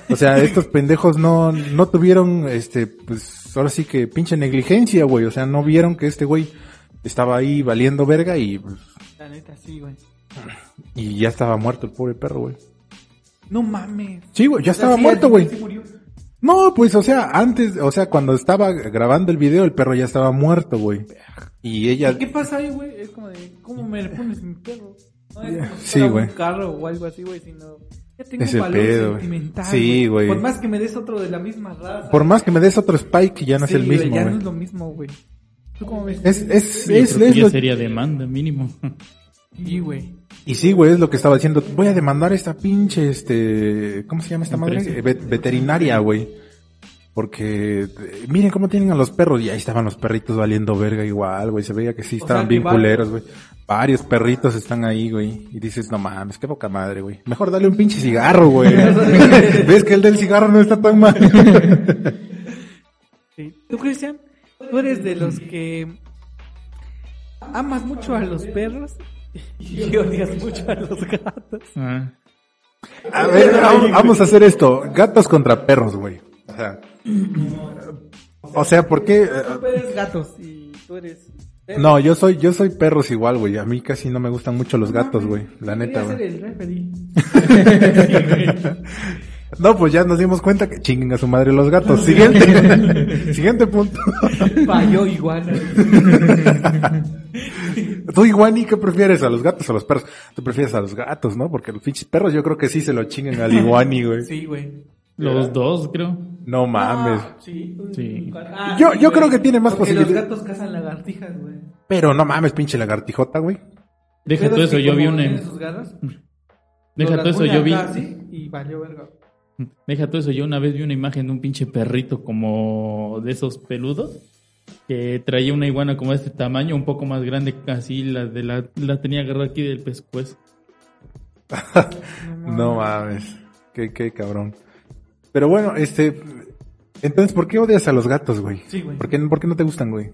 O sea, <laughs> estos pendejos no, no tuvieron, este, pues, ahora sí que pinche negligencia, güey, o sea, no vieron que este güey estaba ahí valiendo verga y, pues, La neta, sí, güey. y ya estaba muerto el pobre perro, güey. No mames. Sí, güey, ya O sea, estaba sí, muerto, güey. No, pues, o sea, antes, o sea, cuando estaba grabando el video, el perro ya estaba muerto, güey. Y ella, ¿Qué pasa ahí, güey? Es como de, ¿cómo me le pones mi perro? No es como Sí, güey. un carro o algo así, güey, sino... Ya tengo Ese un valor pedo, güey. sentimental, Sí, güey. Por más que me des otro de la misma raza. por más que me des otro Spike, ya no Sí, es el güey, mismo, Ya no güey. es lo mismo, güey. ¿Tú cómo ves? Es, es, Yo es, creo que es ya lo- sería demanda mínimo. Sí, güey. Y sí, güey, es lo que estaba diciendo. Voy a demandar a esta pinche, este, ¿cómo se llama esta madre? Empresa. Eh, vet- veterinaria, güey. Porque, eh, miren cómo tienen a los perros. Y ahí estaban los perritos valiendo verga igual, güey. Se veía que sí O estaban sea, que bien culeros, güey. Varios perritos están ahí, güey. Y dices, no mames, qué poca madre, güey. Mejor dale un pinche cigarro, güey. <laughs> ¿Ves que el del cigarro no está tan mal? Sí. ¿Tú, Cristian? ¿Tú eres de los que amas mucho a los perros y <laughs> odias mucho a los gatos? Ah. A ver, vamos- a hacer esto. Gatos contra perros, güey. O sea, o sea, ¿por qué? Tú eres gatos y tú eres... No, yo soy, yo soy perros igual, güey. A mí casi no me gustan mucho los gatos, güey. La neta, güey. <laughs> <laughs> No, pues ya nos dimos cuenta que chinguen a su madre los gatos. Siguiente. <laughs> Siguiente punto. Falló igual. <laughs> Tú, Iguani, ¿qué prefieres? ¿A los gatos o a los perros? Tú prefieres a los gatos, ¿no? Porque los pinches perros yo creo que sí se lo chinguen al Iguani, güey. Sí, güey. Los dos, creo. No mames. Ah, sí. Sí. Ah, Yo- sí, yo creo que tiene más Porque posibilidad- los gatos cazan lagartijas, güey. Pero no mames, pinche lagartijota, güey. Deja todo es eso, yo vi una... tienen sus garras, Deja todo eso, yo vi... y valió verga. Deja todo eso, yo una vez vi una imagen de un pinche perrito como de esos peludos que traía una iguana como de este tamaño, un poco más grande, casi la de la, la tenía agarrada aquí del pescuezo. <laughs> No mames. Qué, qué cabrón. Pero bueno, este. Entonces, ¿por qué odias a los gatos, güey? Sí, güey. ¿Por qué, por qué no te gustan, güey?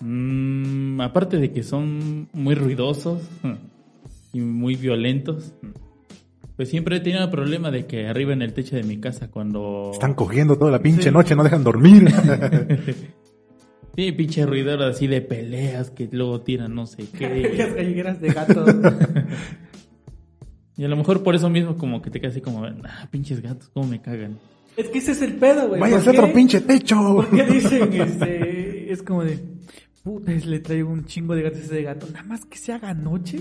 Mm, aparte de que son muy ruidosos y muy violentos, pues siempre he tenido el problema de que arriba en el techo de mi casa cuando... Están cogiendo toda la pinche Sí. noche, no dejan dormir. <laughs> Sí, pinche ruidor así de peleas que luego tiran no sé <laughs> Las qué. gallegueras de gato. <laughs> Y a lo mejor por eso mismo como que te quedas así como, ah, pinches gatos, cómo me cagan. es que ese es el pedo, güey. Vaya a otro pinche techo. ¿Por qué dicen este? Es como de. Puta, le traigo un chingo de gatos a ese gato. Nada más que se haga noche.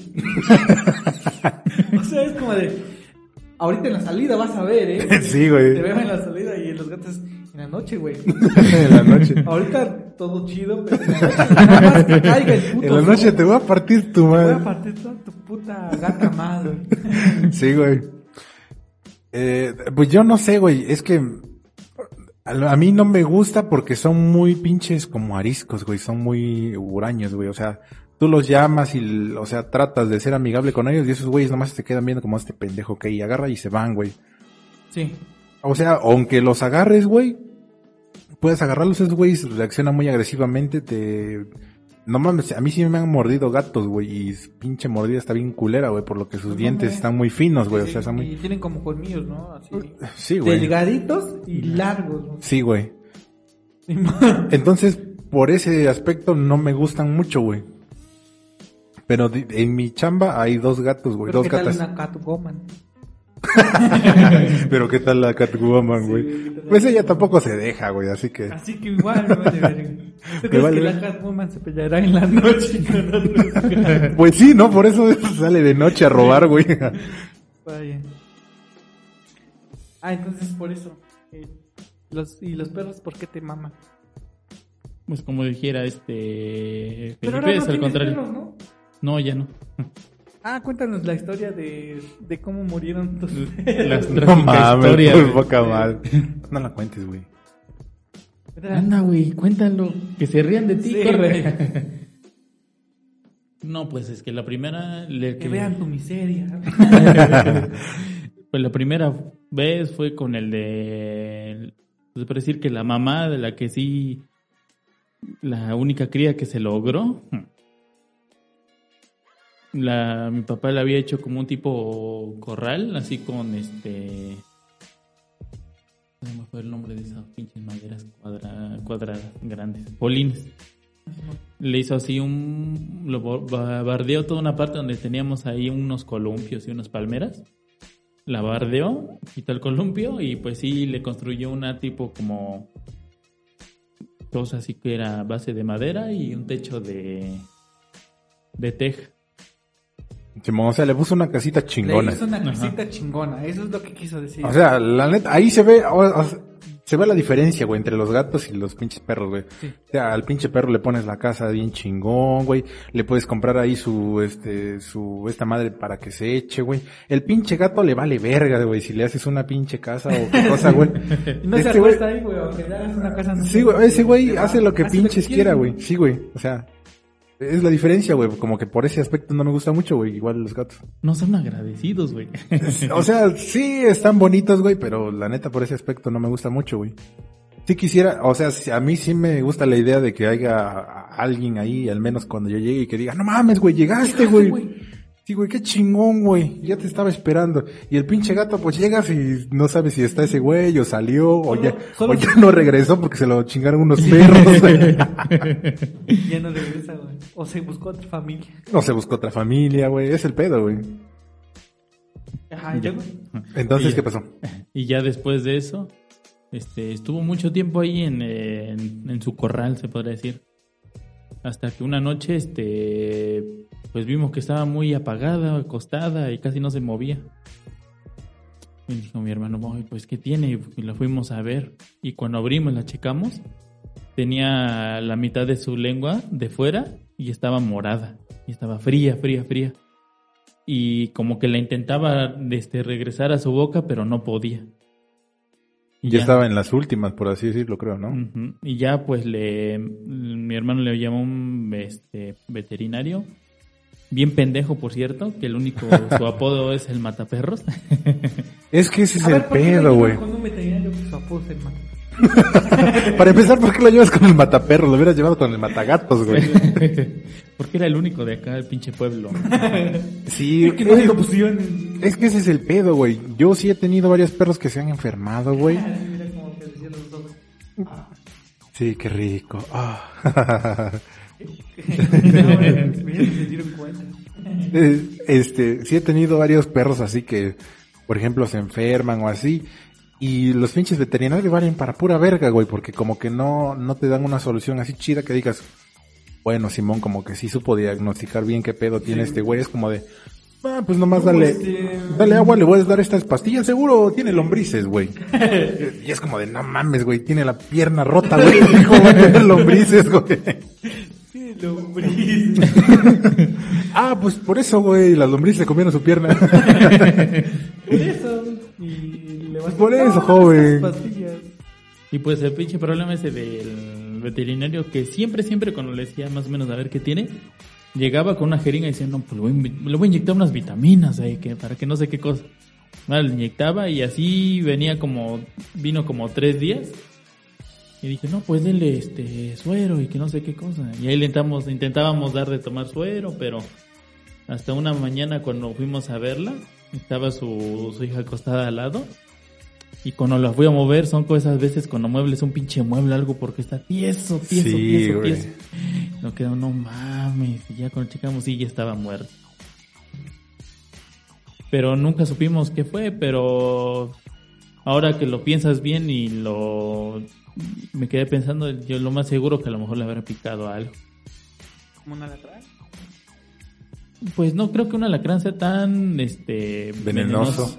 o sea, es como de. Ahorita en la salida vas a ver, ¿eh? <laughs> Sí, güey. Te veo en la salida y en los gatos en la noche, güey. <laughs> en la noche. Ahorita todo chido, pero en la noche nada más que caiga el puto. En la noche sol. te voy a partir tu Te voy a madre. partir toda tu puta gata madre. <laughs> Sí, güey. Eh, pues yo no sé, güey. Es que a, a mí no me gusta porque son muy pinches como ariscos, güey. Son muy huraños, güey. O sea, tú los llamas y, o sea, tratas de ser amigable con ellos y esos güeyes nomás te quedan viendo como este pendejo que ahí agarra y se van, güey. Sí. O sea, aunque los agarres, güey, puedes agarrarlos, esos güeyes reaccionan muy agresivamente, te... No mames, a mí sí me han mordido gatos, güey, y pinche mordida está bien culera, güey, por lo que sus No dientes están muy finos, güey, o sea, están Y muy... tienen como colmillos, ¿no? Así. Sí, güey. Delgaditos y largos. ¿no? Sí, güey. Entonces, por ese aspecto no me gustan mucho, güey. Pero en mi chamba hay dos gatos, güey, Pero dos ¿qué tal una Catwoman? <laughs> Pero qué tal la Catwoman, güey. Pues ella tampoco se deja, güey, así que... Así que igual, me vale <laughs> verga. ¿Tú crees vale que la. Catwoman se peleará en la noche con? <laughs> Pues sí, ¿no? Por eso sale de noche a robar, güey. Vaya. Ah, entonces por eso. eh, los, ¿Y los perros por qué te maman? Pues como dijera este... Pero Felipe, ahora no es al contrario. perros, ¿no? No, ya no. Ah, cuéntanos la historia de, de cómo murieron tus Las <laughs> No mames, por güey. poca madre. No la cuentes, güey. Anda, güey, cuéntalo. Que se rían de ti, Sí, corre. <laughs> No, pues es que la primera... le- Que vean tu miseria. <laughs> Pues la primera vez fue con el de... Se puede decir que la mamá de la que sí... La única cría que se logró. La, mi papá le había hecho como un tipo corral, así con este... No me fue el nombre de esas pinches maderas cuadra- cuadradas, grandes. Polines. Le hizo así un... Lo bardeó toda una parte donde teníamos ahí unos columpios y unas palmeras. La bardeó, quitó el columpio y pues sí le construyó una tipo como... Cosa así que era base de madera y un techo de... De teja. Simón, o sea, le puso una casita Le chingona. hizo una Ajá. casita chingona. Eso es lo que quiso decir. O sea, la neta, ahí se ve, o- o sea, se ve la diferencia, güey, entre los gatos y los pinches perros, güey. Sí. O sea, al pinche perro le pones la casa bien chingón, güey. Le puedes comprar ahí su, este, su, esta madre para que se eche, güey. El pinche gato le vale verga, güey, si le haces una pinche casa o qué cosa, güey. <laughs> no se Este güey- acuesta ahí, güey. Aunque le hagas una casa. no Sí, güey, ese güey hace lo que hace pinches quiera, güey. Sí, güey. O sea, es la diferencia, güey. Como que por ese aspecto no me gusta mucho, güey. Igual los gatos. No son agradecidos, güey. <laughs> O sea, sí están bonitos, güey, pero la neta por ese aspecto no me gusta mucho, güey. Sí quisiera, o sea, a mí sí me gusta la idea de que haya alguien ahí, al menos cuando yo llegue y que diga, no mames, güey, llegaste, güey. Sí, güey, qué chingón, güey. Ya te estaba esperando. Y el pinche gato, pues llegas y no sabes si está ese güey o salió o Solo- ya, solo- o ya no regresó porque se lo chingaron unos perros, güey. <laughs> Ya no regresa, güey. O se buscó otra familia. No se buscó otra familia, güey. Es el pedo, güey. Ajá, Ya. Entonces, Y- ¿qué pasó? <laughs> Y ya después de eso, este, estuvo mucho tiempo ahí en, en, en su corral, se podría decir. Hasta que una noche, este, pues vimos que estaba muy apagada, acostada y casi no se movía. Y dijo mi hermano, "Ay, pues ¿qué tiene? Y la fuimos a ver. Y cuando abrimos, la checamos, tenía la mitad de su lengua de fuera y estaba morada. Y estaba fría, fría, fría. Y como que la intentaba este, regresar a su boca, pero no podía. Y Ya estaba en las últimas, por así decirlo, creo, ¿no? Ujú. Y ya pues le mi hermano le llamó un este veterinario bien pendejo, por cierto, que el único, <laughs> su apodo es el mataperros. <laughs> Es que ese es A el ver, ¿por qué pedo, güey. llevan Con un veterinario que su apodo es el mata. <laughs> Para empezar, ¿por qué lo llevas con el mataperro? Lo hubieras llevado con el matagatos, güey. Porque era el único de acá del pinche pueblo. Sí, que no hay es, opciones. es que ese es el pedo, güey. Yo sí he tenido varios perros que se han enfermado, güey. Mira cómo te decía los dos. Sí, qué rico. Ah. <laughs> Eh, este, sí he tenido varios perros así que, por ejemplo, se enferman o así. Y los pinches veterinarios valen para pura verga, güey, porque como que no, no te dan una solución así chida que digas, bueno, Simón como que sí supo diagnosticar bien qué pedo tiene este güey. Es como de, ah, pues nomás dale, este- dale agua, le voy a dar estas pastillas, seguro tiene lombrices, güey. <laughs> y es como de, no mames, güey, tiene la pierna rota, güey. ¿Cómo va a tener lombrices, güey? <laughs> Lombriz. Ah, pues por eso, güey, las lombrices comieron su pierna. <laughs> Por eso. Y le vas a Por eso, joven. Y pues el pinche problema ese del veterinario que siempre, siempre cuando le decía más o menos a ver qué tiene, llegaba con una jeringa y decía, no, pues le voy, le voy a inyectar unas vitaminas ahí, que, para que no sé qué cosa. Vale, le inyectaba y así venía como, vino como tres días. Y dije, no, pues denle este suero y que no sé qué cosa. Y ahí le intentamos, intentábamos dar de tomar suero, pero hasta una mañana cuando fuimos a verla, estaba su, su hija acostada al lado. Y cuando la fui a mover, son esas veces cuando muebles un pinche mueble, algo porque está tieso, tieso, Sí, tieso, güey. tieso. No quedó, no mames. Y ya cuando checamos, sí, ya estaba muerto. Pero nunca supimos qué fue, pero ahora que lo piensas bien y lo... Me quedé pensando, yo lo más seguro que a lo mejor le habrá picado algo. Como una alacrán. Pues no creo que un alacrán sea tan este Venenoso.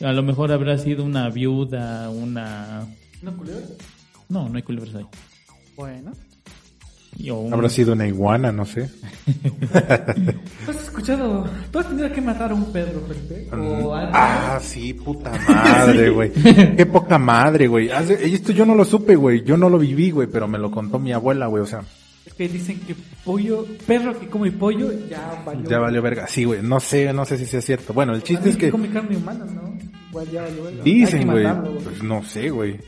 A lo mejor habrá sido una viuda, una ¿Una culebra? no, no hay culebras ahí. Bueno. O un- Habrá sido una iguana, no sé. ¿Tú has escuchado? ¿Tú has tenido que matar a un perro, Felipe? ¿O algo? Ah, sí, puta madre, güey. Qué poca madre, güey. Esto yo no lo supe, güey. Yo no lo viví, güey, pero me lo contó mi abuela, güey. O sea, Es que dicen que pollo, perro que come pollo, ya valió. ya valió verga. Sí, güey. No sé, no sé si sea cierto. Bueno, el chiste es que come carne humana, ¿no? Igual ya valió verga. Hay dicen, güey. Pues no sé, güey.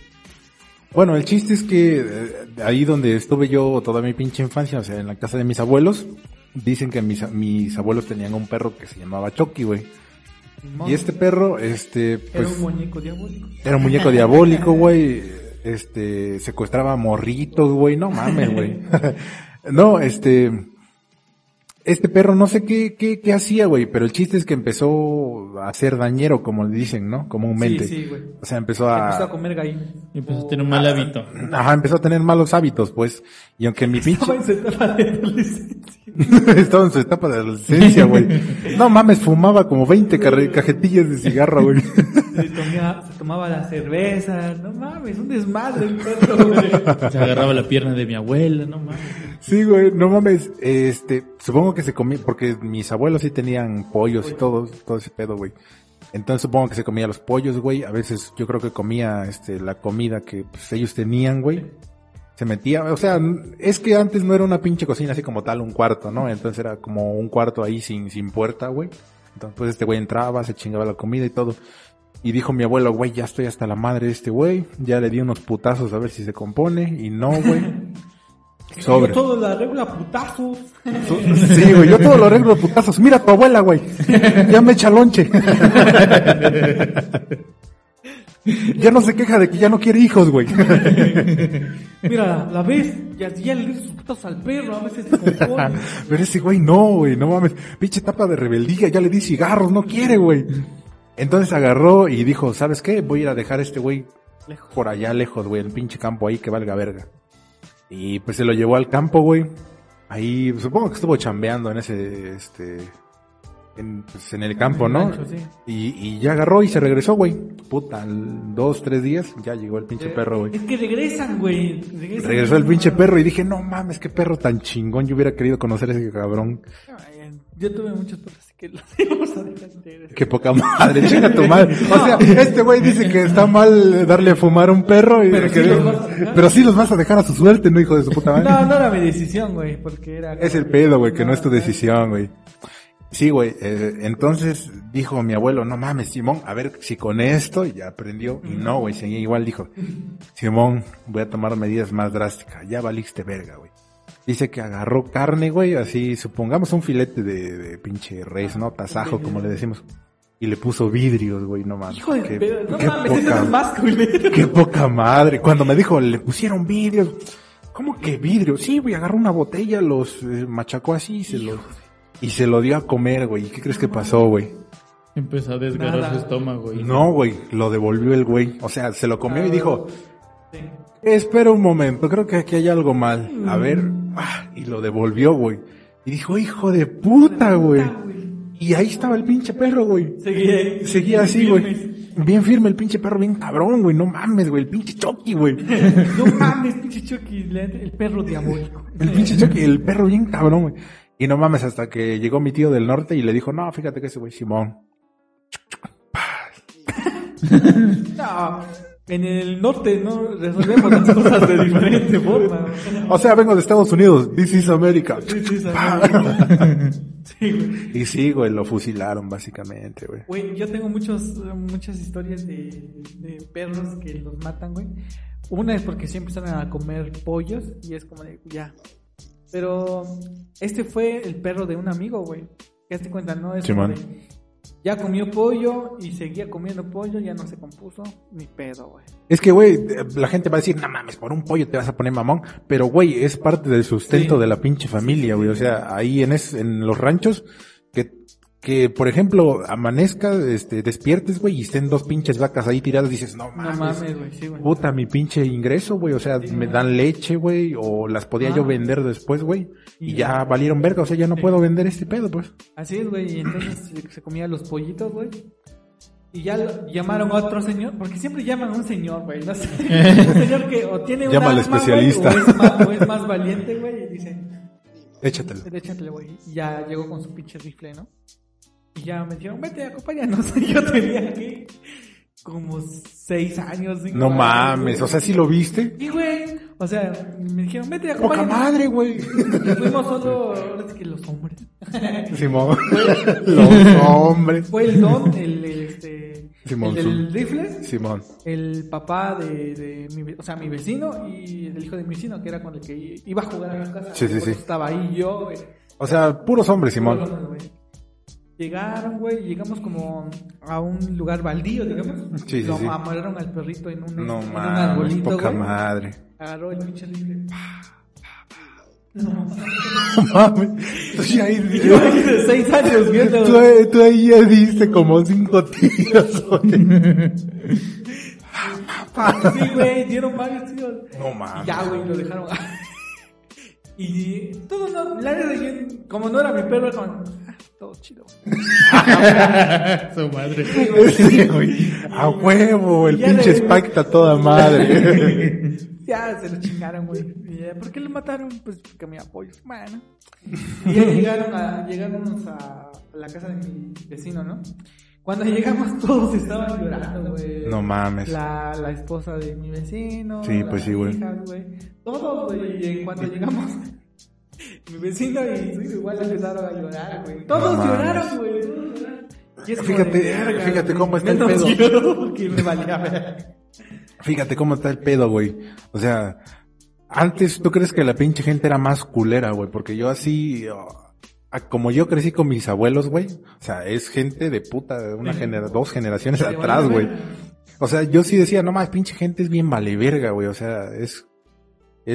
Bueno, el chiste es que eh, ahí donde estuve yo toda mi pinche infancia, o sea, en la casa de mis abuelos, dicen que mis, mis abuelos tenían un perro que se llamaba Chucky, güey. Y este perro, este, Era pues, un muñeco diabólico. Era un muñeco diabólico, güey. Este, secuestraba morritos, güey. No mames, güey. <laughs> no, este, este perro no sé qué, qué, qué hacía, güey, pero el chiste es que empezó a ser dañero, como le dicen, ¿no? Comúnmente. Sí, sí, güey. O sea, empezó a... Empezó a comer gallina. y empezó a tener un mal hábito. Ajá, empezó a tener malos hábitos, pues. Y aunque mi pinche... Estaba en su etapa de adolescencia. <laughs> Estaba en su etapa de adolescencia, güey. No mames, fumaba como 20 carre- cajetillas de cigarro, güey. Se, tomaba, se tomaba la cerveza. No mames, un desmadre el perro, güey. Se agarraba la pierna de mi abuela, no mames. Sí, güey, no mames. Este, supongo que se comía, porque mis abuelos sí tenían pollos y todo, todo ese pedo, güey. Entonces supongo que se comía los pollos, güey. A veces yo creo que comía, este, la comida que pues, ellos tenían, güey. Se metía, o sea, es que antes no era una pinche cocina así como tal, un cuarto, ¿no? Entonces era como un cuarto ahí sin, sin puerta, güey. Entonces pues este güey entraba, se chingaba la comida y todo. Y dijo mi abuelo, güey, ya estoy hasta la madre de este güey. Ya le di unos putazos a ver si se compone. Y no, güey. <laughs> Sobre. Yo todo la regla putazos. Sí, güey, yo todo lo arreglo de putazos. Mira a tu abuela, güey. Ya me echa lonche. Ya no se queja de que ya no quiere hijos, güey. Mira, la ves, ya, ya le dices sus putazos al perro, a veces se compone. Pero ese güey no, güey, no mames. Pinche etapa de rebeldía, ya le di cigarros, no quiere, güey. Entonces agarró y dijo, ¿sabes qué? Voy a ir a dejar a este güey Lejos. por allá lejos, güey, el pinche campo ahí que valga verga. Y pues se lo llevó al campo, güey. Ahí, supongo que estuvo chambeando en ese, este, en, pues, en el campo, En el ¿no? rancho, sí. Y, y ya agarró y se regresó, güey. Puta, al dos, tres días, ya llegó el pinche perro, güey. Es que regresan, güey. Regresan. Regresó el pinche perro y dije, no mames, qué perro tan chingón. Yo hubiera querido conocer a ese cabrón. Ay, Yo tuve muchos perros, así que los <laughs> íbamos a dejar de- Qué poca madre, chinga tu madre. O sea, este güey dice que está mal darle a fumar a un perro, y Pero que- sí los vas a dejar. pero sí los vas a dejar a su suerte, no hijo de su puta madre. No, no era mi decisión, güey, porque era... Es el pedo, güey, que no es tu decisión, güey. Sí, güey. eh, entonces dijo mi abuelo, no mames, Simón, a ver si con esto ya aprendió. Y no, güey, seguía igual. Dijo, Simón, voy a tomar medidas más drásticas. Ya valiste verga, güey. Dice que agarró carne, güey, así, supongamos un filete de, de pinche res, ¿no? Tasajo, como le decimos. Y le puso vidrios, güey, no mames. Hijo de Qué- pedo, no qué mames, poca- es más culero. Qué poca madre. Cuando me dijo, le pusieron vidrios. ¿Cómo que vidrios? Sí, güey, agarró una botella, los eh, machacó así y se los... Y se lo dio a comer, güey. ¿Y qué crees que pasó, güey? Empezó a desgarrar Nada. su estómago. Y No, güey, lo devolvió el güey. O sea, se lo comió y dijo, Sí. espera un momento, creo que aquí hay algo mal. A ver, ah, y lo devolvió, güey. Y dijo, hijo de puta, güey. Y ahí estaba el pinche perro, güey. Seguía, Seguía así, güey. Bien firme el pinche perro, bien cabrón, güey. No mames, güey. El pinche Chucky, güey. <laughs> No mames, pinche Chucky, el perro diabólico. El pinche Chucky, el perro bien cabrón, güey. Y no mames, hasta que llegó mi tío del norte y le dijo, no, fíjate que ese güey Simón. <laughs> No, en el norte no resolvemos las cosas de diferente forma. O sea, vengo de Estados Unidos. This is America. Sí, sí, sabes. Sí, güey. Y sí, güey, lo fusilaron básicamente, güey. Güey, yo tengo muchos, muchas historias de, de perros que los matan, güey. Una es porque siempre salen a comer pollos y es como de, ya. Pero este fue el perro de un amigo, güey. Ya te cuenta, ¿no? Es de, ya comió pollo y seguía comiendo pollo, ya no se compuso, ni pedo, güey. Es que, güey, la gente va a decir, no mames, por un pollo te vas a poner mamón. Pero, güey, es parte del sustento Sí. de la pinche familia, güey. O sea, ahí en, es, en los ranchos, que, por ejemplo, amanezca, este, despiertes, güey, y estén dos pinches vacas ahí tiradas, dices, no No mames. mames, güey, sí, güey. Puta, mi pinche ingreso, güey. O sea, me dan leche, güey. O las podía Ah. yo vender después, güey. Y Y ya valieron verga. O sea, ya no Sí. puedo vender este pedo, pues. Así es, güey, y entonces se, comía los pollitos, güey. Y ya lo- llamaron a otro señor, porque siempre llaman a un señor, güey, no sé. <laughs> Un señor que o tiene un Llama güey, especialista. o, es más, o es más valiente, güey, y dice, Échatelo. échatele, güey. Y ya llegó con su pinche rifle, ¿no? Y ya me dijeron, vete, acompáñanos. <laughs> Y yo tenía aquí como seis años. cinco No años, mames. güey. O sea, ¿sí lo viste? Y, güey, o sea, me dijeron, vete, Poca acompáñanos. madre, güey. <laughs> Y fuimos solo, ahora sí que los hombres. Simón. <laughs> Los hombres. Fue el don, el, el, este, Simón, el del rifle, Simón. el papá de, de mi, o sea, mi vecino y el hijo de mi vecino, que era con el que iba a jugar a la casa. Sí, sí, sí. Estaba ahí yo, güey. O sea, puros hombres, Simón. Hombres, güey. Llegaron, güey, llegamos como a un lugar baldío, digamos. Sí, sí, Lo sí. amarraron al perrito en un, No en un mames, arbolito, poca güey. madre. Agarró el pinche rifle. No, No mames. Tú ya de seis años viendo. tú, ahí- tú ahí ya diste como cinco tiros, güey. <laughs> Sí, güey, dieron varios tiros. No mames. ya, güey, lo dejaron. <laughs> y todo no, la yo, como no era mi perro, como, todo chido. <laughs> Su madre. Sí, güey. A huevo, el pinche le- Spike está toda madre. <laughs> Ya se lo chingaron, güey. ¿Por qué lo mataron? Pues porque me apoyo. Bueno. Y ya llegaron a, llegamos a la casa de mi vecino, ¿no? Cuando llegamos todos estaban llorando, güey. No mames. La, la esposa de mi vecino. Sí, las pues sí, güey. Todos, güey. Y en cuanto llegamos, mi vecino y su hijo igual empezaron a llorar, güey. Todos No lloraron, güey. Todos lloraron. Y es como Fíjate, de, verga, fíjate cómo está el pedo. yo, me valía ver. Fíjate cómo está el pedo, güey. O sea, antes tú crees que la pinche gente era más culera, güey, porque yo así, oh, como yo crecí con mis abuelos, güey, o sea, es gente de puta, de una genera, dos generaciones atrás, güey. O sea, yo sí decía, no más, pinche gente es bien vale verga, güey, o sea, es,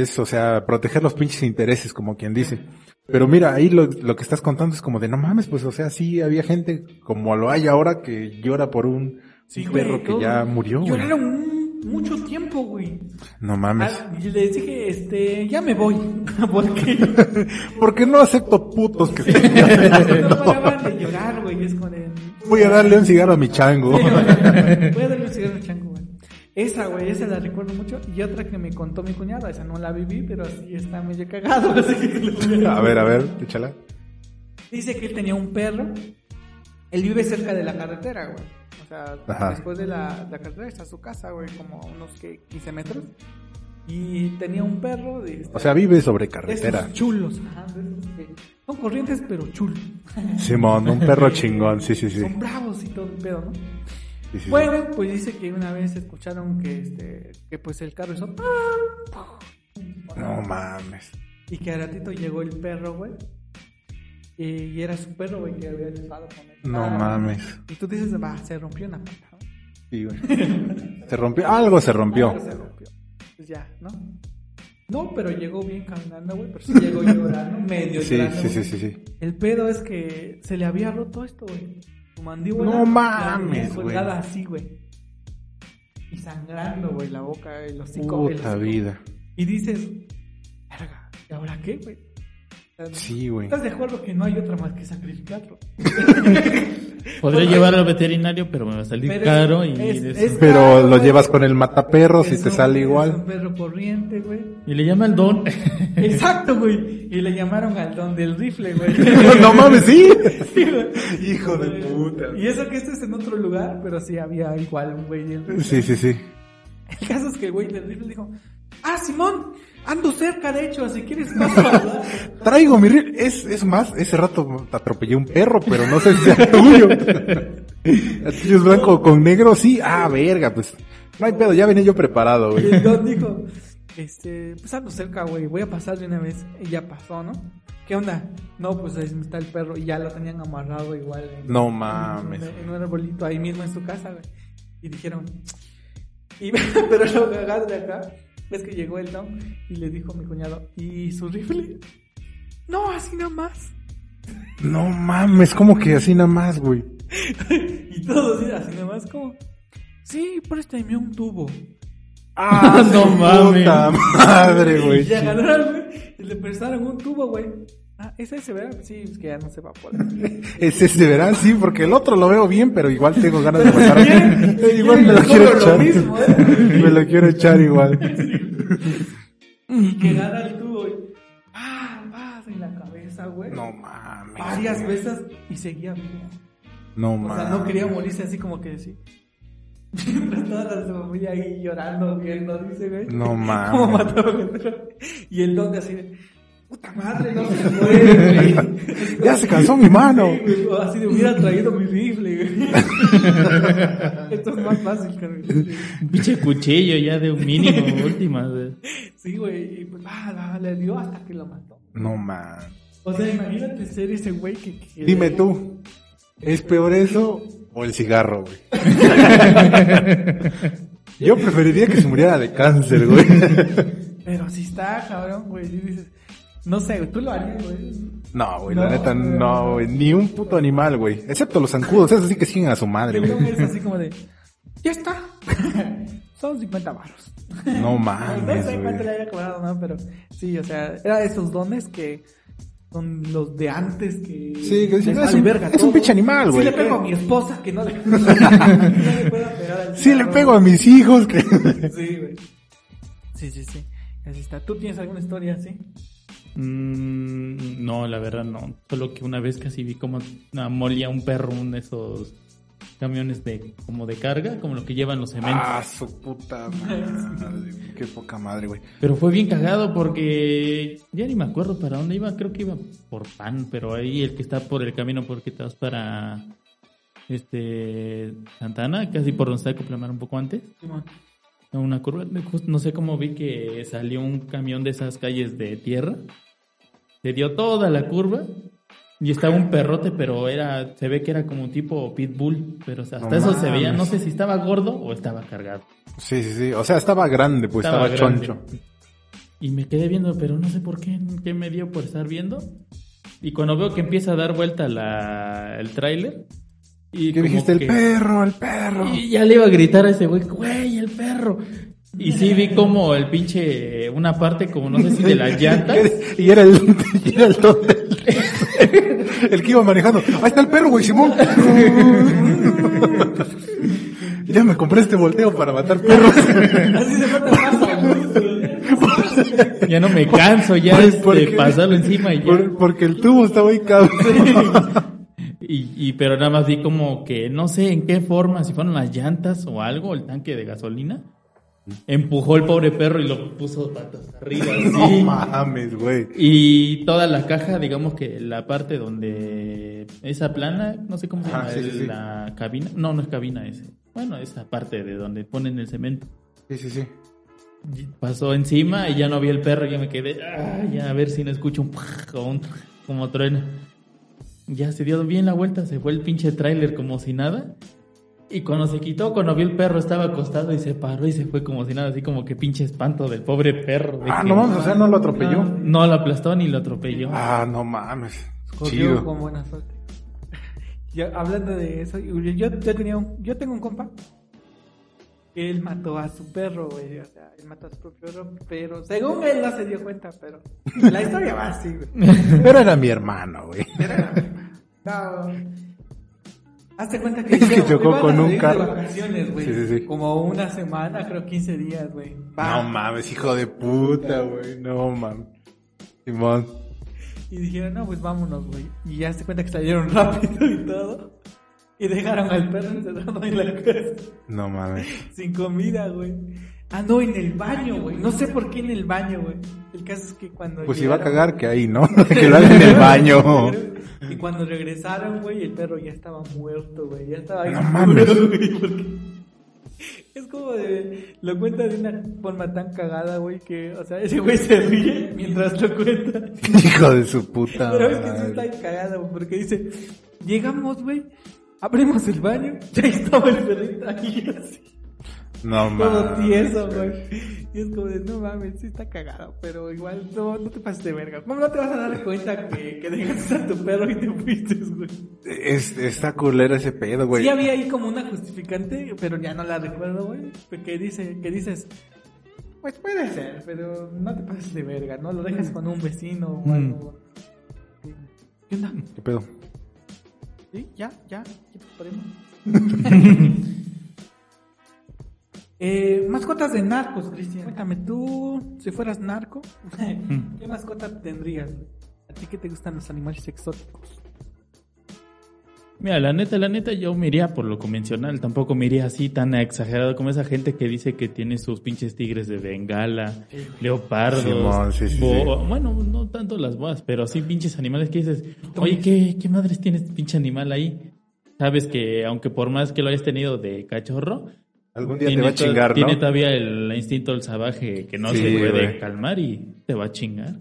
es, o sea, proteger los pinches intereses, como quien dice. Pero mira, ahí lo, lo que estás contando es como de, no mames, pues, o sea, sí había gente como lo hay ahora que llora por un, Sí, güey, perro que ya murió, güey. Lloraron un- mucho tiempo, güey. No mames. Ah, y les dije, este, ya me voy. <laughs> Porque <laughs> Porque no acepto putos que <laughs> no paraban de llorar, güey. Es con el... Voy a darle un cigarro a mi chango. Voy a darle un cigarro al chango, güey. Esa, güey, esa la recuerdo mucho. Y otra que me contó mi cuñada, esa no la viví, pero sí está medio cagado. <laughs> así que A ver, a ver, échala. Dice que él tenía un perro. Él vive cerca de la carretera, güey. O sea, Ajá. después de la, la carretera está su casa, güey, como unos que 15 metros. Y tenía un perro de O sea, vive sobre carretera. esos chulos, ajá, Son corrientes, pero chulo. Simón, un perro <laughs> chingón, sí, sí, sí. Son bravos y todo el pedo, ¿no? Sí, sí, sí. Bueno, pues dice que una vez escucharon que este que pues el carro hizo No mames. y que al ratito llegó el perro, güey. Y, y era su perro, güey, que había estado con él. No Ah, mames. Y tú dices, va, se rompió una pata. ¿no? Sí, güey. <laughs> Se rompió, algo se rompió. Algo se rompió. Pues ya, ¿no? No, pero llegó bien caminando, güey, pero sí llegó llorando, medio Sí, llorando. sí, sí, sí, sí. El pedo es que se le había roto esto, güey. Su mandíbula. No mames, tenía güey. colgada así, güey. Y sangrando, güey, la boca, el hocico. Puta vida. Y dices, verga, ¿y ahora qué, güey? Sí, güey. ¿Estás de acuerdo que no hay otra más que sacrificarlo? <laughs> Podría llevarlo al veterinario, pero me va a salir Pero es- caro y es- es- Pero lo llevas con el mataperros y te un- sale Es un igual. perro corriente, güey. y le llama el don. <laughs> Exacto, güey. Y le llamaron al don del rifle, güey. <laughs> no mames, sí. Sí, güey. Hijo de puta. Y eso que este es en otro lugar, pero sí había igual un güey del rifle. Sí, sí, sí. El caso es que el güey del rifle dijo, ah, Simón, ando cerca de hecho, si quieres <laughs> hablar". Traigo mi rifle. Es, es más, ese rato te atropellé un perro, pero no sé si sea <laughs> tuyo. Tuyo es blanco con negro, sí. Ah, verga, pues. No hay pedo, ya venía yo preparado, Y güey. el don dijo, este, pues ando cerca, güey, voy a pasar de una vez. Y ya pasó, ¿no? ¿Qué onda? No, pues ahí está el perro y ya lo tenían amarrado igual. en- No mames. En, en un arbolito ahí mismo en su casa, güey. Y dijeron, y, <laughs> pero lo cagado de acá es que llegó el don y le dijo a mi cuñado, ¿y su rifle? No, así nada más. No mames, como que así nada más, güey. <laughs> Y todos así, así nada más como, sí, préstame un tubo. Ah, <laughs> No mames. Puta madre, güey. Y agarraron, güey, y le prestaron un tubo, güey. Ah, ¿ese se verá? Sí, es que ya no se va a poder. <laughs> Ese se verá, sí, porque el otro lo veo bien, pero igual tengo ganas de <laughs> matar. Bien, <laughs> igual me lo quiero echar. mismo, ¿eh? Me lo quiero echar igual. Y que agarra el tubo. Ah, vas en la cabeza, güey. No mames. Varias veces y seguía vivo. No O mames. sea, no quería morirse así como que decir. Toda la familia ahí llorando, viendo, dice, güey. No ¿Cómo mames. mataron al perro? Y el don de así de, puta madre, no se puede, güey. <laughs> Ya se cansó mi mano. Sí, güey, o así de hubiera traído mi rifle, güey. <laughs> Esto es más fácil rifle. Un pinche cuchillo ya de un mínimo, <laughs> última. güey. Sí, güey, y pues, ah, va, le dio hasta que lo mató. No mames. O sea, imagínate ser ese güey que... que- Dime tú, ¿es peor eso o el cigarro, güey? Yo preferiría que se muriera de cáncer, güey. Pero si está, cabrón, güey, y dices... No sé, tú lo harías, güey. No, güey, la No, neta, güey. no, güey. Ni un puto animal, güey. Excepto los zancudos, esos sí que siguen a su madre, güey. es así como de... Ya está. <laughs> Son 50 baros. No No mames, sé cuánto le haya cobrado, ¿no? Pero sí, o sea, era esos dones que son los de antes que... Sí, que dicen, les "Es un- verga es un todo". pinche animal, güey. Sí le pego a mi esposa que no le... <laughs> <laughs> no le puedo pegar al Sí le pego a mis hijos que... Sí, güey. Sí, sí, sí. Así está. ¿Tú tienes alguna historia así? Mm, no, la verdad no. Solo que una vez casi vi como molía un perro, uno de esos camiones de como de carga, como lo que llevan los cementos. Ah, su puta madre. Qué poca madre, güey. Pero fue bien cagado porque ya ni me acuerdo para dónde iba, creo que iba por pan, pero ahí el que está por el camino porque estás para este Santana, casi por donde está el Coplamar un poco antes, Simón. A una curva, no sé cómo vi que salió un camión de esas calles de tierra, le dio toda la curva y estaba un perrote, pero era se ve que era como un tipo pitbull, pero o sea, hasta No eso se veía, no sé si estaba gordo o estaba cargado. Sí, sí, sí. O sea, estaba grande, pues estaba, grande. choncho. Y me quedé viendo, pero no sé por qué, qué me dio por estar viendo. Y cuando veo que empieza a dar vuelta la, el tráiler. Y ¿Qué dijiste? El perro, el perro. Y ya le iba a gritar a ese güey, güey, el perro. Y sí vi como el pinche, una parte como no sé si de las <laughs> llantas. Y era el, y era el, don del- el que iba manejando. Ahí está el perro, güey, Simón. <laughs> ya me compré este volteo para matar perros. <laughs> Así se pasa. Ya no me canso ya Por- este, porque- pasarlo encima y ya. Por- porque el tubo estaba ahí cabrón. Y, y pero nada más vi como que no sé en qué forma, si fueron las llantas o algo, el tanque de gasolina. empujó el pobre perro y lo puso patas arriba. No así. <laughs> mames, güey. Y toda la caja, digamos que la parte donde esa plana, no sé cómo se llama, Ah, sí, sí. la cabina, no, no es cabina ese. Bueno, esa parte de donde ponen el cemento. Sí, sí, sí. Y Pasó encima y ya no había el perro, ya me quedé, ah, ya a ver si no escucho un o un como truena. Ya se dio bien la vuelta, se fue el pinche tráiler como si nada. Y cuando se quitó, cuando vio el perro, estaba acostado y se paró y se fue como si nada, así como que pinche espanto del pobre perro. de Ah, que- no mames, o sea, no lo atropelló. No lo aplastó ni lo atropelló. Ah, no mames. Chido. con buena suerte. <laughs> Ya, hablando de eso, yo, yo, yo tenía un, yo tengo un compa él mató a su perro, güey. O sea, él mató a su propio perro, pero según él no se dio cuenta, pero <laughs> la historia va así, güey. <laughs> Pero era mi hermano, güey. No. Hazte cuenta que, <laughs> Que chocó con un de carro. vacaciones, güey. Sí, sí, sí. Como una semana, creo 15 días, güey. No mames, hijo de puta, güey. No mames. Simón. Y dijeron, no, pues vámonos, güey. Y ya se cuenta que salieron rápido y todo. Y dejaron al perro encerrado en la casa. No mames. Sin comida, güey. Ah, no, en el baño, güey. No sé por qué en el baño, güey. El caso es que cuando. Pues si va a llegaron- cagar, que ahí, ¿no? <laughs> que lo haga en el baño. Y cuando regresaron, güey, el perro ya estaba muerto, güey. Ya estaba No ahí mames. güey, porque <laughs> Es como de. Lo cuenta de una forma tan cagada, güey, que. O sea, ese güey se ríe mientras lo cuenta. <laughs> Hijo de su puta. Pero es que sí está cagada, güey, porque dice: Llegamos, güey. Abrimos el baño, <laughs> ya estaba el perrito ahí así. No Todo mames. tieso, güey. Y es como de, no mames, sí está cagado, pero igual no, no te pases de verga. ¿Cómo no te vas a dar cuenta que, que dejaste a tu perro y te fuiste, güey? Es, está culero ese pedo, güey. Sí había ahí como una justificante, pero ya no la recuerdo, güey. Que dice, que dices, pues puede ser, pero no te pases de verga, ¿no? Lo dejas con un vecino o algo. ¿Qué onda? ¿Qué pedo? ¿Sí? ¿Ya? ¿Ya? ¿Ya podemos? <laughs> eh, mascotas de narcos, Cristian. Cuéntame, tú, si fueras narco, <laughs> ¿qué mascota tendrías? ¿A ti qué te gustan los animales exóticos? Mira, la neta, la neta, yo me iría por lo convencional. Tampoco me iría así tan exagerado como esa gente que dice que tiene sus pinches tigres de bengala, leopardos. Simón, sí, sí, bo- sí. Bueno, no tanto las boas, pero sí pinches animales que dices, oye, ¿qué, qué madres tiene este pinche animal ahí? Sabes que aunque por más que lo hayas tenido de cachorro, Algún día te tiene va a chingar, ¿no? Tiene todavía el instinto del salvaje que no Sí, se puede calmar y te va a chingar.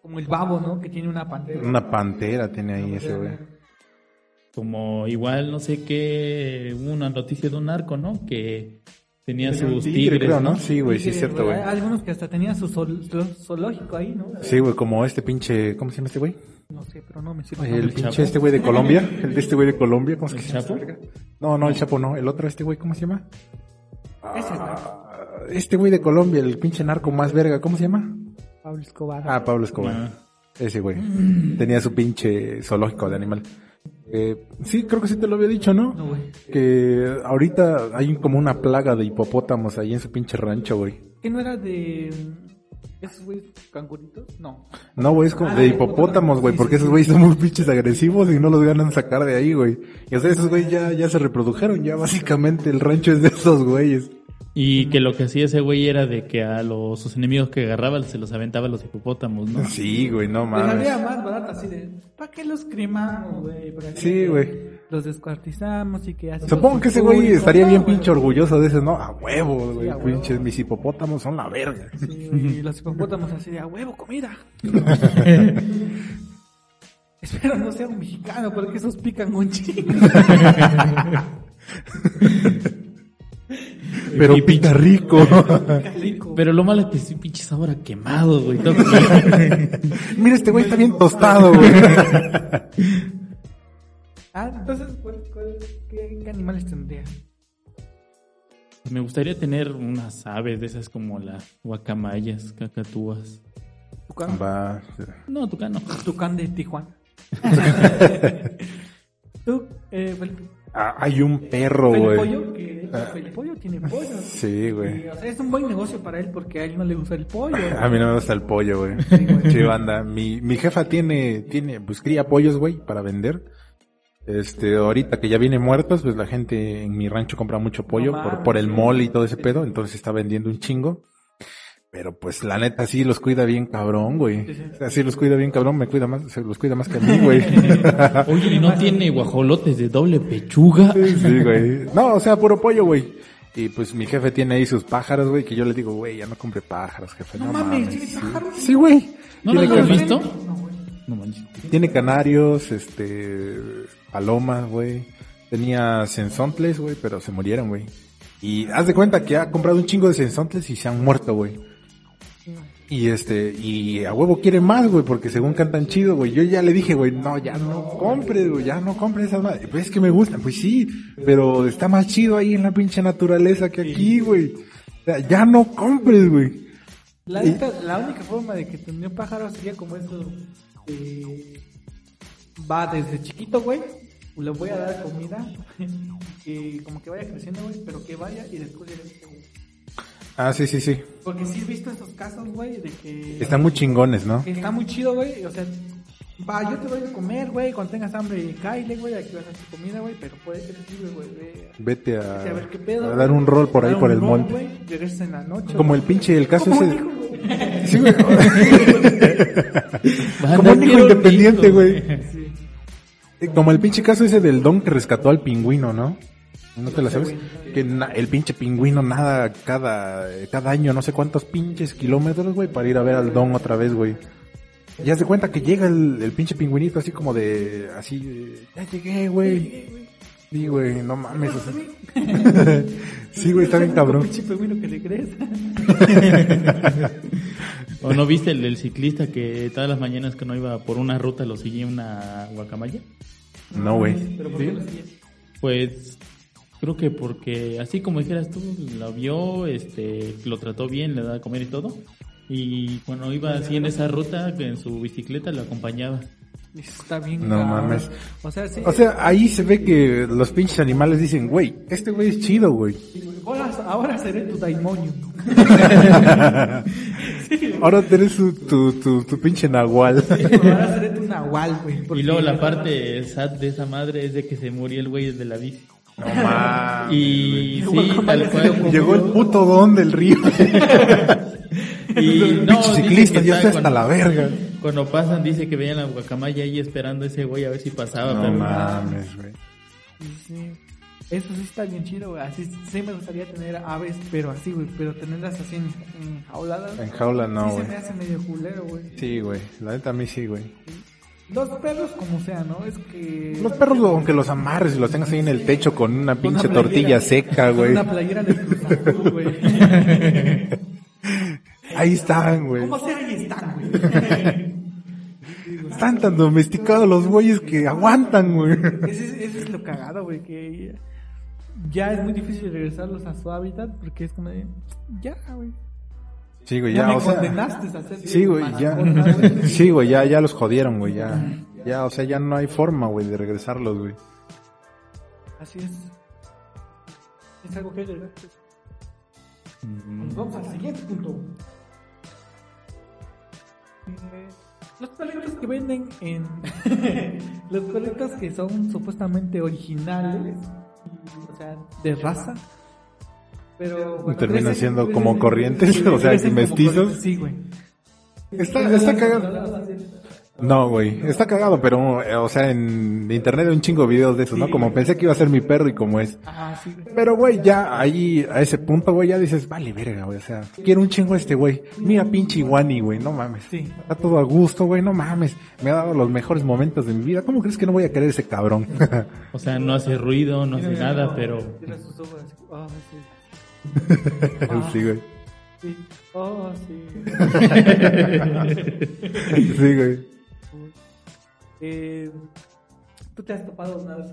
Como el babo, ¿no? Que tiene una pantera. Una pantera tiene ahí ese, güey. Como igual, no sé qué, una noticia de un narco, ¿no? Que tenía sus tigre, tigres, creo, ¿no? ¿no? Sí, güey, sí es cierto, güey. Algunos que hasta tenían su sol- zo- zoológico ahí, ¿no? Sí, güey, como este pinche, ¿cómo se llama este güey? No sé, pero no me sirve. El El pinche Chapo. este güey de Colombia, el de este güey de Colombia, ¿cómo es que ¿El se llama? Chapo? No, no, el Chapo no, el otro este güey, ¿cómo se llama? Ese es Ah, este güey de Colombia, el pinche narco más verga, ¿cómo se llama? Pablo Escobar. Ah, Pablo Escobar. Ah. Ese güey. Tenía su pinche zoológico de animal. Eh, sí, creo que sí te lo había dicho, ¿no? No, güey. Que ahorita hay como una plaga de hipopótamos ahí en su pinche rancho, güey. ¿Qué no era de mm, esos güeyes canguritos? No. No, güey, es como Ah, de hipopótamos, güey, sí, porque sí, esos sí. güeyes son muy pinches agresivos y no los ganan sacar de ahí, güey. Y o sea, esos güeyes ya, ya se reprodujeron, ya básicamente el rancho es de esos güeyes. Y que lo que hacía ese güey era de que a los sus enemigos que agarraba se los aventaba a los hipopótamos, ¿no? <laughs> Sí, güey, no mames. salía más barato así de, ¿para qué los cremamos, güey? ¿Para qué Sí, güey. Los descuartizamos y que así. Supongo que ese güey estaría No, bien güey. pinche orgulloso de eso, ¿no? A huevo, güey, a huevo. pinches, mis hipopótamos son la verga. Sí, güey, y los hipopótamos así de, a huevo, comida. <laughs> Espero no sea un mexicano, porque esos pican un chingo. <laughs> Pero Y pica rico. <laughs> Pero lo malo es que sí, pinche sabor a quemado, güey. Todo- <laughs> Mira, este güey está bien tostado, güey. <laughs> Ah, entonces, ¿cuál- cuál- qué, qué animales tendrías? Me gustaría tener unas aves de esas como las guacamayas, cacatúas. Tucán. Va. No, tucano. Tucán de Tijuana. Tú, eh, Felipe. Ah, hay un perro, güey. Pollo, que de hecho Felipe Pollo tiene pollo. Sí, güey. Y, o sea, es un buen negocio para él porque a él no le gusta el pollo. <laughs> A mí no me gusta el pollo, güey. güey. Sí, banda. Mi, mi jefa tiene, tiene, pues cría pollos, güey, para vender. Este, ahorita que ya viene muertos, pues la gente en mi rancho compra mucho pollo No por, por el sí. mall y todo ese pedo, entonces está vendiendo un chingo. Pero pues la neta sí los cuida bien cabrón, güey. Sí, sí. O sea, sí los cuida bien cabrón, me cuida más, se los cuida más que a mí, <laughs> güey. Oye, ¿y no tiene guajolotes de doble pechuga? Sí, güey. No, o sea, puro pollo, güey. Y pues mi jefe tiene ahí sus pájaros, güey, que yo le digo, güey, ya no compre pájaros, jefe. No No, mames. ¿tiene sí. pájaros? Sí, güey. ¿No los has visto? No, güey. No manches. tiene canarios, este, palomas, güey. Tenía sensontles, güey, pero se murieron, güey. Y haz de cuenta que ha comprado un chingo de sensontles y se han muerto, güey. Y este, y a huevo quiere más, güey, porque según cantan chido, güey. Yo ya le dije, güey, no, ya no compres, güey, ya no compres esas madres. Pues es que me gustan, pues sí, pero está más chido ahí en la pinche naturaleza que aquí, güey. O sea, ya no compres, güey. La, la única forma de que tendría un pájaro sería como eso. de- va desde chiquito, güey. Le voy a dar comida. <laughs> que como que vaya creciendo, güey. Pero que vaya y después ya. Ah, sí, sí, sí. Porque sí he visto estos casos, güey, de que. Están muy chingones, ¿no? que está muy chido, güey. O sea, va, yo te voy a comer, güey. Cuando tengas hambre, cáile, güey. Aquí vas a hacer comida, güey. Pero puede eres libre, güey. ve Vete a- a, a ver qué pedo. a dar un rol por ahí, por el rol, monte. Regresas en la noche. Como el pinche, el caso ese. güey. <laughs> Sí, <laughs> güey. Como un hijo independiente, güey. Sí. Eh, Como el pinche caso ese del don que rescató al pingüino, ¿no? ¿No te la sabes? Que na- el pinche pingüino nada cada, cada año, no sé cuántos pinches kilómetros, güey, para ir a ver al don otra vez, güey. Y haz de cuenta que llega el, el pinche pingüinito así como de, así, de, ya llegué, güey. Sí, güey, no mames. o sea. <laughs> sí, güey, está bien cabrón. Pinche pingüino que le crees. <laughs> ¿O no viste el ciclista que todas las mañanas que no iba por una ruta lo seguía una guacamaya? No, güey. Pero ¿por qué lo sigues? Pues creo que porque así como dijeras tú, la vio, este, lo trató bien, le daba de comer y todo. Y cuando iba así en esa ruta, en su bicicleta lo acompañaba. Está bien. No mames. O sea, sí. O sea, ahí se ve que los pinches animales dicen, güey, este güey es chido, güey. ahora, ahora seré tu daimonio. <laughs> Ahora tenés tu, tu, tu, tu pinche nahual. ahora seré tu nahual, güey. Y luego la parte sad de esa madre es de que se murió el güey de la bici. No mames. Y güey. sí, tal cual. Llegó el puto don del río. <laughs> Y El no, ciclista, ya está hasta la verga. Cuando pasan dice que veían la guacamaya ahí esperando a ese güey a ver si pasaba. No pero mames, güey. Sí. Eso sí está bien chido, güey. Así sí me gustaría tener aves, pero así, güey. Pero tenerlas así en, en jauladas. En jaula no, sí se güey. me hace medio culero, güey. Sí, güey. La neta a mí sí, güey. Los perros como sea, ¿no? Es que... Los perros, aunque los amarres y los tengas ahí en el techo con una pinche una tortilla seca, güey. Una playera de Cruz güey. <laughs> Ahí están, güey. ¿Cómo sea ahí están, güey? <laughs> Están tan domesticados los güeyes que aguantan, güey. Ese, es- ese es lo cagado, güey, que ya es muy difícil regresarlos a su hábitat porque es como de, ya, güey. Sí, güey, Ya, me o sea. condenaste a hacer Sí, güey, ya. <laughs> Sí, güey, ya, ya los jodieron, güey, ya. Ya, o sea, ya no hay forma, güey, de regresarlos, güey. Así es. Es algo que agregar. Mm. Nos vamos al siguiente punto. Eh, Los perritos que venden en... <laughs> los perritos que son supuestamente originales, o sea, de raza, pero... cuando terminan siendo crecen- como corrientes, <laughs> o sea, como mestizos. Sí, güey. Está, está cagado. No, güey, está cagado, pero, eh, o sea, en internet hay un chingo de videos de eso, ¿no? Sí, Como güey. pensé que iba a ser mi perro y como es. Ah, sí, güey. Pero, güey, ya ahí, a ese punto, güey, ya dices, vale, verga, güey, o sea, quiero un chingo a este güey. Mira, pinche iguani, güey, no mames. Sí. Está todo a gusto, güey, no mames. Me ha dado los mejores momentos de mi vida. ¿Cómo crees que no voy a querer ese cabrón? <laughs> O sea, no hace ruido, no hace nada, pero Tiene sus ojos así. Oh, sí. <laughs> sí, güey. Sí. Oh, sí. <laughs> Sí, güey. Eh, ¿Tú te has topado una vez?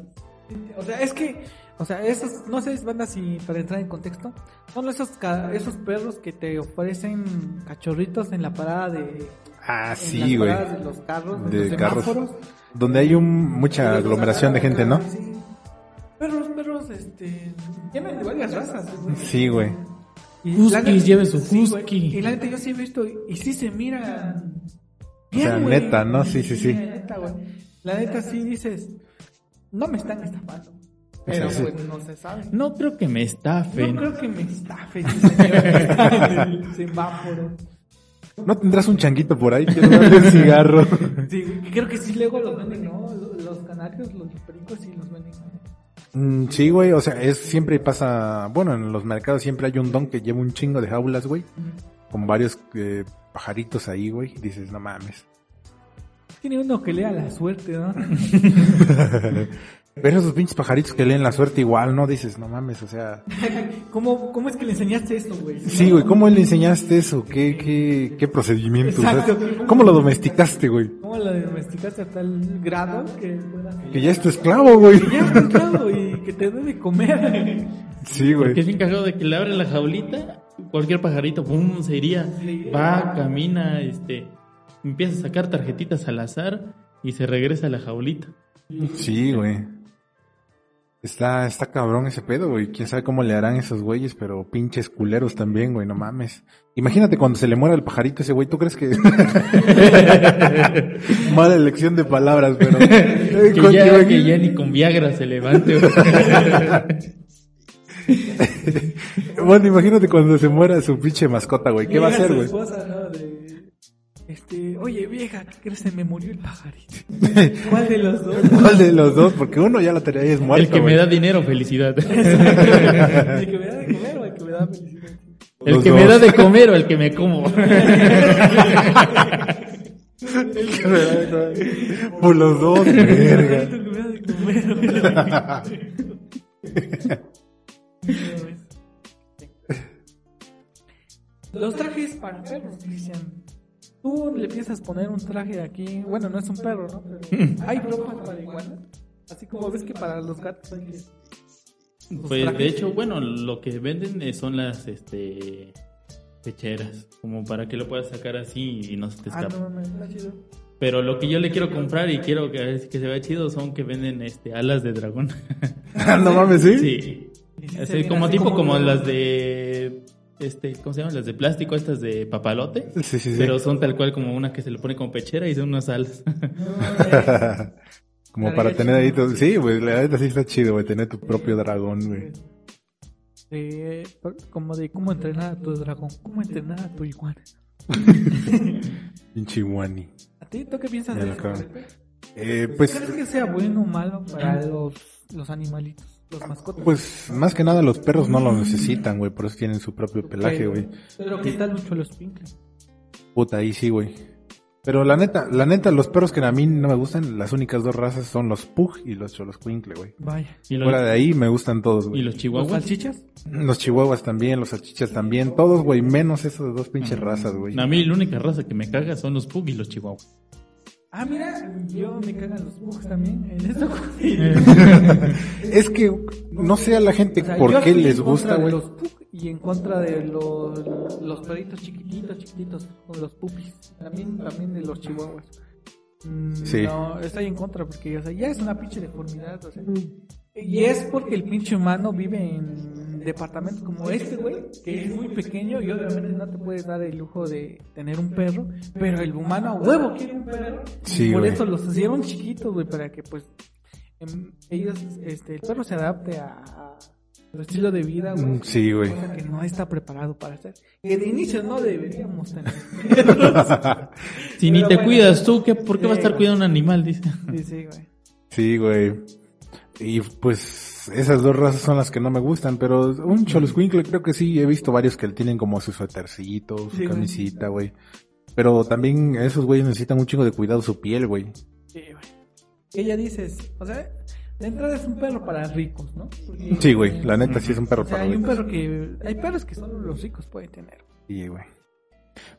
O sea, es que, o sea, esos, no sé, banda, si para entrar en contexto, son esos, esos perros que te ofrecen cachorritos en la parada de. Ah, en sí, las güey. de los carros, De los carros. semáforos. Donde hay un, mucha aglomeración de gente, ¿no? Sí. Perros, perros, este. Tienen de varias razas, güey. Sí, güey. Y Huskies, la neta- lleve su sí, güey. husky. Y la neta yo sí he visto, y sí se miran. O sea, güey. neta, ¿no? Sí, sí, sí. neta, güey. La neta sí dices. no me están estafando. Pero Sí, sí. pues no se sabe. No creo que me estafen. No creo que me estafen, señor. <laughs> semáforo. ¿No tendrás un changuito por ahí? Quiero darle un cigarro. Sí, creo que sí luego los venden, ¿no? Los canarios, los pericos sí los venden. Mm, sí, güey, o sea, es siempre pasa, bueno, en los mercados siempre hay un don que lleva un chingo de jaulas, güey, con varios eh, pajaritos ahí, güey, dices, no mames. Tiene uno que lea la suerte, ¿no? <laughs> Pero esos pinches pajaritos que leen la suerte igual, ¿no? Dices, no mames, o sea... <laughs> ¿Cómo, ¿Cómo es que le enseñaste esto, güey? Sí, güey, ¿cómo le enseñaste eso? ¿Qué, qué, qué procedimiento? Exacto. ¿Cómo lo domesticaste, güey? ¿Cómo lo domesticaste a tal grado que pueda... Que ya es tu esclavo, güey. Ya está claro, y que te dé de comer. Sí, Porque es güey. bien cagado de que le abre la jaulita, cualquier pajarito, pum, se iría. Va, camina, este, empieza a sacar tarjetitas al azar y se regresa a la jaulita. Sí, güey. Está, está cabrón ese pedo, güey. Quién sabe cómo le harán esos güeyes, pero pinches culeros también, güey, no mames. Imagínate cuando se le muera el pajarito ese güey, ¿tú crees que... <laughs> Mala elección de palabras, pero... <laughs> Que ya, que ya ni con Viagra se levante. güey. <laughs> Bueno, imagínate cuando se muera su pinche mascota, güey. ¿Qué va a hacer, güey? esposa, ¿no? De, este, oye, vieja, ¿qué crees? Se me murió el pajarito. <laughs> ¿Cuál de los dos? ¿Cuál de los dos? Porque uno ya la tenía ahí es muerto, El que me da dinero, felicidad. <laughs> ¿El que me da de comer o el que me da felicidad? El Los que dos. me da de comer o el que me como. <laughs> Por los dos, verga. El que me da de comer. Los trajes para perros, Cristian. Tú le piensas poner un traje aquí. Bueno, no es un perro, ¿no? Pero <laughs> hay ropa para iguanas. Así como ves que para los gatos hay los Pues trajes. de hecho, bueno, lo que venden eh, son las este pecheras, como para que lo puedas sacar así y no se te Ah, escape. no, mames, está chido. Pero lo que yo le quiero comprar y quiero que, que se vea chido son que venden este alas de dragón. <laughs> no mames, ¿sí? sí. Así como así tipo como- como las de este, ¿cómo se llaman? Las de plástico, estas de papalote. Sí, sí, sí. Pero son tal cual como una que se le pone con pechera y son unas alas. <laughs> Como para tener ahí tu... Sí, güey, la neta sí está chido, güey, tener tu propio dragón, güey. Eh, como de cómo entrenar a tu dragón, cómo entrenar a tu iguana. <laughs> Pinche guani. ¿A ti tú qué piensas de eso? Eh, pues, ¿Crees que sea bueno o malo para los, los animalitos, los mascotas? pues, más que nada los perros no lo necesitan, güey, por eso tienen su propio pelaje, Pero- güey. Pero ¿qué tal mucho los pinkles? Puta, ahí sí, güey. Pero la neta, la neta, los perros que a mí no me gustan, las únicas dos razas son los Pug y los Choloscuincle, güey. Vaya. Y los, Fuera de ahí me gustan todos, y güey. los ¿Los chihuahuas. salchichas? Los chihuahuas también, los salchichas también, todos, güey, menos esas dos pinches razas, güey. A mí la única raza que me caga son los pug y los chihuahuas. Ah, mira, yo me cagan los bugs también en esto. <laughs> Es que no sé a la gente O sea, por qué les en gusta, contra de güey. los pug y en contra de los, los perritos chiquititos, chiquititos, o los pupis. También, también de los chihuahuas. Mm, Sí. No, estoy en contra porque o sea, ya es una pinche deformidad. O sea, y es porque el pinche humano vive en departamentos como este, güey, que es muy pequeño y obviamente no te puedes dar el lujo de tener un perro, pero el humano a huevo quiere un perro. Sí, por eso los hicieron chiquitos, güey, para que pues em, ellos, este, el perro se adapte a, a su estilo de vida, güey. Mm, Sí, güey. Cosa que no está preparado para hacer. Que de inicio no deberíamos tener. <laughs> Si ni Pero te bueno. cuidas tú, ¿qué, ¿por qué va a Sí, estar cuidando un animal? Dice. Sí, sí, güey. Sí, güey. Y pues esas dos razas son las que no me gustan, pero un Choloscuincle creo que sí, he visto varios que tienen como su suétercito, su Sí, camisita, güey. Pero también esos güeyes necesitan un chingo de cuidado su piel, güey. Sí, güey. Ella dices, o sea, de entrada es un perro para ricos, ¿no? Porque- Sí, güey, la neta sí es un perro O sea, para hay un ricos. perro que, hay perros que solo los ricos pueden tener. Sí, güey.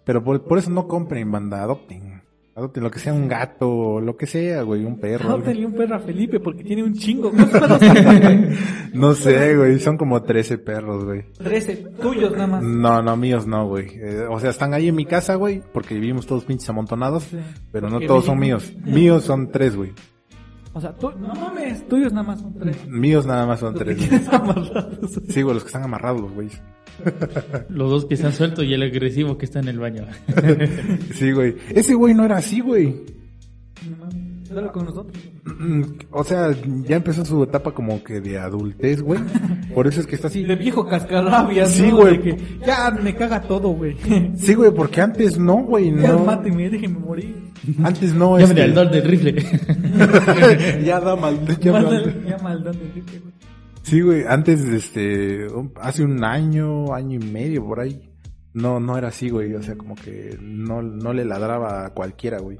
Pero por, por eso no compren, banda, adopten. Adopten lo que sea un gato, o lo que sea, güey, un perro. algo. Adóptenle un perro a Felipe porque tiene un chingo. ¿Cuántos perros tiene, güey? <laughs> No sé, güey, son como 13 perros, güey. Trece, tuyos nada más. No, no, míos no, güey. Eh, o sea, están ahí en mi casa, güey, porque vivimos todos pinches amontonados, Sí. pero no todos son míos. Míos son tres, güey. O sea, tú, no mames, tuyos nada más son tres. Míos nada más son Los que tres. güey. tienes amarrados. Sí, güey, los que están amarrados, los güeyes. <laughs> Los dos que están sueltos y el agresivo que está en el baño. <laughs> Sí, güey. Ese güey no era así, güey. No con nosotros. O sea, ya empezó su etapa como que de adultez, güey. Por eso es que está así. De viejo cascarrabias, Sí, ¿no? güey. De que ya me caga todo, güey. Sí, güey, porque antes no, güey, Ya no. máteme, déjeme morir. Antes no, Llámale este- al don del rifle. <laughs> ya da mal, ya Mándale- mal. Ya maldad de Enrique, güey. Sí, güey, antes, este, hace un año, año y medio por ahí, no, no era así, güey, o sea, como que no, no le ladraba a cualquiera, güey.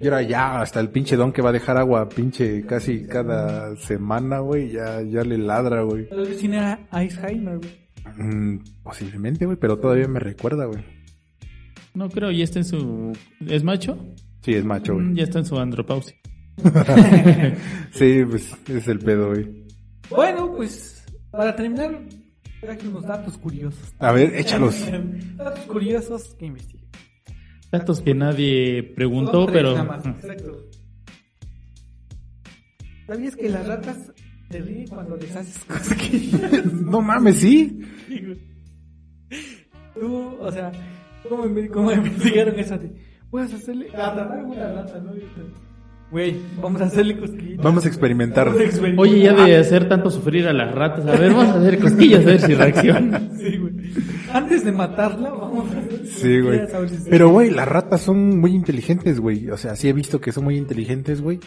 Y ahora ya, hasta el pinche don que va a dejar agua, pinche, casi cada semana, güey, ya, ya le ladra, güey. Tal vez tiene a Alzheimer, güey. Mm, posiblemente, güey, pero todavía me recuerda, güey. No creo, ya está en su... ¿Es macho? Sí, es macho, Mm, güey. Ya está en su andropausia. <laughs> Sí, pues, es el pedo, güey. Bueno, pues, para terminar, traje unos datos curiosos. A ver, échalos. <laughs> datos curiosos que investigué. Datos que nadie preguntó, tres pero... exacto. ¿Sabías que las ratas se ríen cuando les haces cosquillas? <laughs> No mames, sí. Tú, o sea, ¿cómo, cómo <laughs> investigaron de... Puedes hacerle... Atrapar una rata, ¿no? Güey, vamos a hacerle cosquillas. Vamos a experimentar. Vamos a experimentar. Oye, ya de hacer tanto sufrir a las ratas, a ver, vamos a hacer cosquillas, a ver si reacciona. <laughs> Sí, güey. Antes de matarla, vamos a hacer Sí, güey. cosquillas, a ver si se- Pero, güey, las ratas son muy inteligentes, güey. O sea, sí he visto que son muy inteligentes, güey.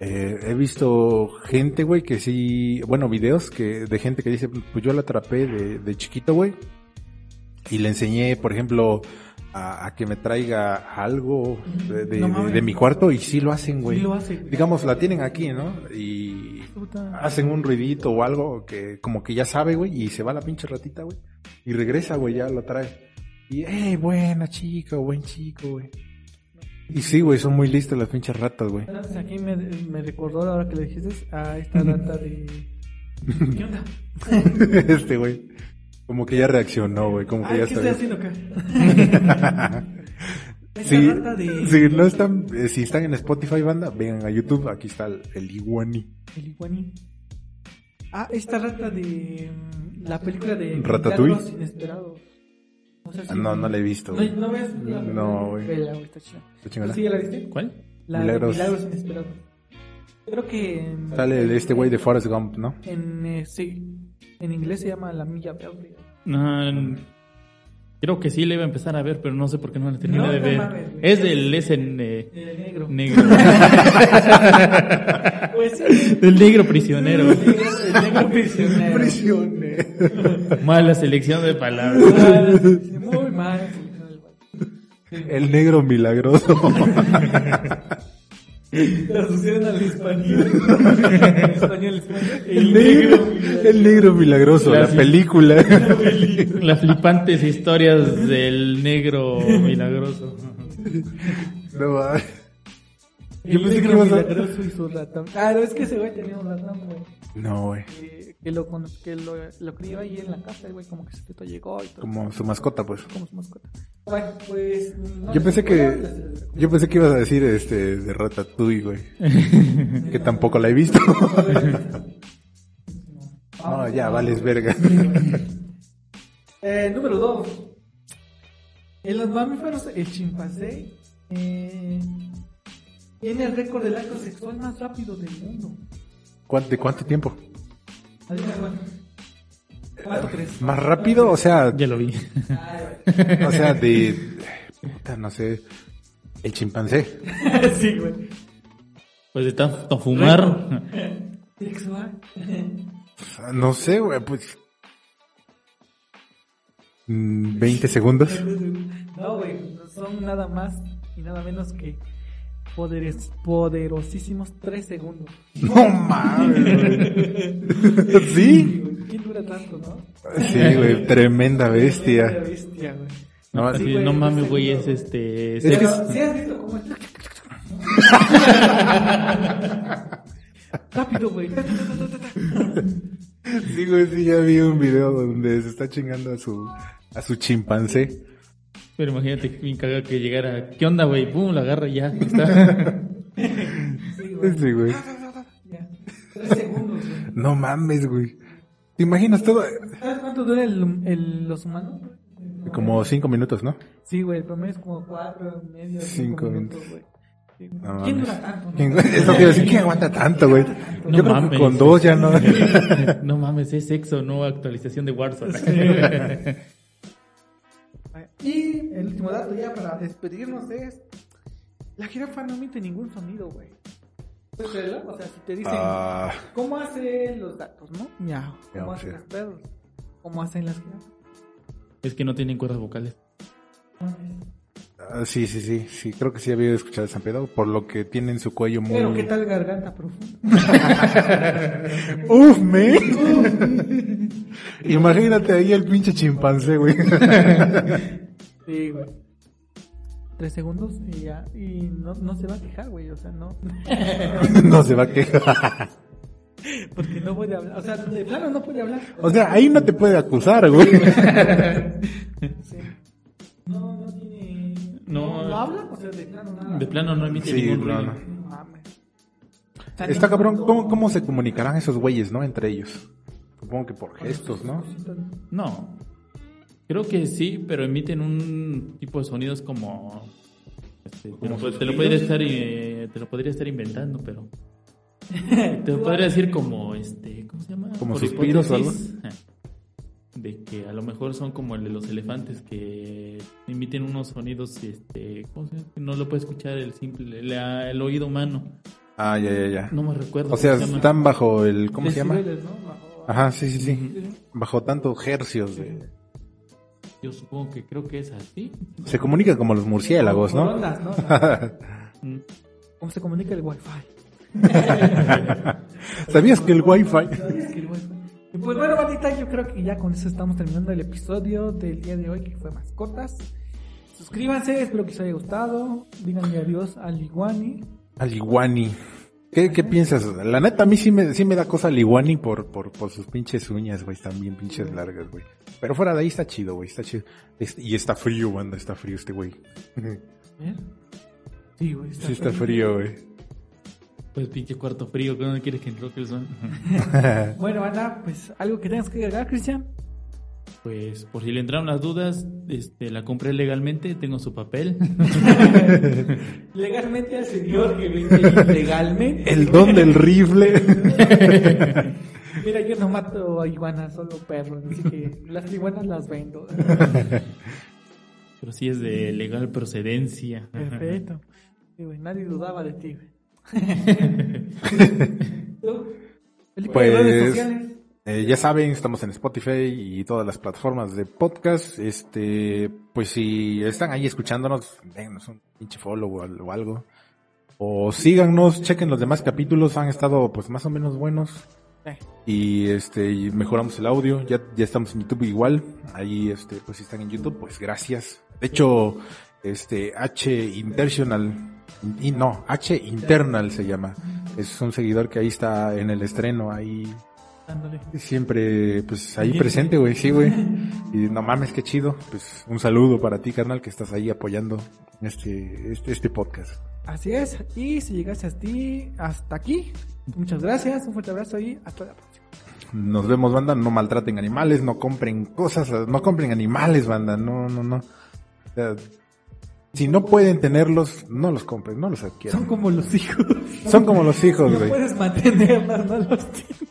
Eh, he visto gente, güey, que sí, bueno, videos que de gente que dice, pues yo la atrapé de, de chiquito, güey. Y le enseñé, por ejemplo, a, a que me traiga algo de, de- No de- mames. de mi cuarto y sí lo hacen, güey. Sí lo hace, güey. Digamos, la tienen aquí, ¿no? Y Puta. hacen un ruidito o algo que como que ya sabe, güey, y se va la pinche ratita, güey. Y regresa, güey, ya lo trae. Y, hey, buena chica, buen chico, güey. Y sí, güey, son muy listas las pinches ratas, güey. Aquí me, me recordó ahora que le dijiste a esta rata de... <laughs> ¿Qué onda? <laughs> este, güey. Como que ya reaccionó, güey, como que Ay, ya ¿qué está estoy haciendo acá? <laughs> Sí, de... sí, no están, eh, si están en Spotify, banda, vengan a YouTube, aquí está el, el iguani. El iguaní. Ah, esta rata de... mm, La película de... Ratatouille. Milagros Inesperados. No, sé si- No, no la he visto, ¿No, güey. no ves? la- No, güey. Está chingona. ¿Sí ya la viste? ¿Cuál? La de Milagros. Milagros Inesperados. Creo que... Sale de este güey de Forrest Gump, ¿no? En, eh, sí. En inglés se llama La Milla Verde. No, creo que sí le iba a empezar a ver, pero no sé por qué no la terminé No, de no ver. mames, es del ese eh, El negro. negro. <laughs> Pues sí. del negro prisionero. El negro, el negro <laughs> prisionero. Prisionero. Mala selección de palabras. Muy mal. El negro milagroso. <laughs> Traducción al español. <laughs> En español, español. El negro, el negro milagroso, la Gracias. película. <laughs> Las flipantes historias del negro milagroso. No, va. Yo pensé que negro milagroso y su ratón. Ah, no, es que ese güey tenía un ratón, güey. no, güey. Que, que lo, que lo, lo crió ahí en la casa, güey. Como que se te llegó y todo. Como su mascota, pues. Como su mascota. Bueno, pues. no Yo sé pensé que, yo pensé que ibas a decir este de Ratatouille, güey. <laughs> Que tampoco la he visto. <laughs> No, ya, vales verga. Eh, número 2. En los mamíferos, el chimpancé eh, tiene el récord del acto sexual más rápido del mundo. ¿Cuánto, ¿De cuánto tiempo? Adivina cuánto. ¿Cuánto crees? ¿Más rápido? O sea, Ya lo vi. o sea, de, puta, no sé, el chimpancé. <laughs> sí, güey. Pues de tanto fumar. Sexual. No sé, güey, pues. mm, 20 segundos. No, güey. Son nada más y nada menos que poderes, poderosísimos 3 segundos. No mames, güey. ¿Sí? ¿Quién dura tanto, no? Sí, güey, tremenda bestia. bestia, güey. No, Así, Sí, güey, no mames, tres güey, es segundos. este. Es que ¿sí has visto cómo está? <laughs> Rápido, güey. Sí, güey, sí, ya vi un video donde se está chingando a su, a su chimpancé. Pero imagínate que bien caga que llegara. ¿Qué onda, güey? Pum, la agarra y ya. Está. <laughs> Sí, güey. Sí, güey. Ya. Tres segundos, güey. No mames, güey. ¿Te imaginas todo? ¿Sabes cuánto dura el, el- los humanos? Como cinco minutos, ¿no? Sí, güey, el promedio es como cuatro, medio, cinco, Cinco minutos, güey. No ¿Quién mames. dura tanto? no? ¿Quién- Eso quiero decir, ¿quién aguanta tanto, güey? No Yo creo mames. que con dos ya no. <laughs> no mames, es sexo, no actualización de Warzone. Y el último dato ya para despedirnos es... La jirafa no emite ningún sonido, güey. O sea, si te dicen... Ah, ¿Cómo hacen los gatos, no? Miau. ¿Cómo Miau, hacen sí. los perros? ¿Cómo hacen las jirafas? es que no tienen cuerdas vocales. ah, sí, sí, sí, sí, creo que sí había escuchado ese pedo, por lo que tiene en su cuello muy... Pero ¿qué tal garganta profunda? <laughs> Uf, me. Imagínate ahí el pinche chimpancé, güey. <laughs> Sí, güey. Tres segundos y ya. Y no, no se va a quejar, güey. O sea, no. <laughs> no se va a quejar. Porque no puede hablar. O sea, de plano no puede hablar. O sea, ahí no te puede acusar, güey. Sí. No, no tiene. No. ¿No habla? O sea, de plano nada. De plano no emite Sí, ningún ruido. no. Mames. Está cabrón, ¿cómo, ¿cómo se comunicarán esos güeyes, no? Entre ellos. Supongo que por gestos, ¿no? No. Creo que sí, pero emiten un tipo de sonidos como... este, te, lo, te lo podría estar eh, te lo podría estar inventando, pero <laughs> te lo podría decir como este, ¿cómo se llama? Como Por suspiros o algo. hipótesis, De que a lo mejor son como el de los elefantes que emiten unos sonidos este, ¿cómo se llama? Que no lo puede escuchar el simple el, el oído humano. Ah, ya, ya, ya. No me recuerdo. O sea, se están bajo el... ¿Cómo se llama? ¿no? Bajo- Ajá, sí, sí, sí. Bajo tantos hercios de... Yo supongo que creo que es así. Se comunica como los murciélagos, ¿no? ondas, ¿no? <laughs> Mm. ¿Cómo se comunica el wifi? <laughs> ¿Sabías que el wifi... ¿Sabías que el wifi? Y Pues bueno, bandita, yo creo que ya con eso estamos terminando el episodio del día de hoy, que fue mascotas. Suscríbanse, espero que les haya gustado. Díganle adiós al Iguani. Al iguani. ¿Qué, ¿Qué piensas? La neta, a mí sí me, sí me da cosa al iguani por, por, por sus pinches uñas, güey. Están bien pinches largas, güey. Pero fuera de ahí está chido, güey. Está chido. Es- y está frío, banda. Está frío este güey. ¿Ver? Sí, güey. Sí está frío, güey. Pues pinche cuarto frío, ¿cómo quieres que el son? <laughs> Bueno, Ana, pues algo que tengas que agregar, Cristian. Pues por si le entraron las dudas, este, la compré legalmente, tengo su papel. <laughs> Legalmente al señor que vende ilegalmente. El don del rifle. <laughs> Mira, yo no mato a iguanas, solo perros. Así que las iguanas las vendo. <laughs> Pero sí es de legal procedencia. Perfecto. Sí, güey, nadie dudaba de ti, güey. ¿Tú? Felipe, Pues- redes sociales. Eh, ya saben, estamos en Spotify y todas las plataformas de podcast. Este, pues si están ahí escuchándonos, denos un pinche follow o, al- o algo. O síganos, chequen los demás capítulos, han estado pues más o menos buenos. Y este, y mejoramos el audio, ya, ya estamos en YouTube igual. Ahí este, pues si están en YouTube, pues gracias. De hecho, este, H International, y no, H Internal se llama. Es un seguidor que ahí está en el estreno, ahí dándole. Siempre, pues ahí presente, güey, sí, güey. <laughs> Y no mames, qué chido. Pues un saludo para ti, carnal, que estás ahí apoyando este, este, este podcast. Así es. Y si llegaste a ti, hasta aquí, muchas gracias. Un fuerte abrazo y hasta la próxima. Nos vemos, banda. No maltraten animales, no compren cosas, no compren animales, banda. No, no, no. O sea, si no pueden tenerlos, no los compren, no los Son adquieran. como los hijos. Son como los hijos, No güey. puedes mantenerlos, no los <laughs> tienes.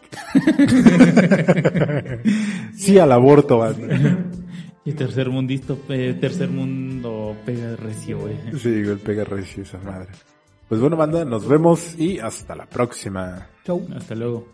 Sí al aborto, banda. Y tercer mundista, eh, tercer mundo pega recio, güey. Sí, güey, pega recio esa madre. Pues bueno, banda, nos vemos y hasta la próxima. Chau. Hasta luego.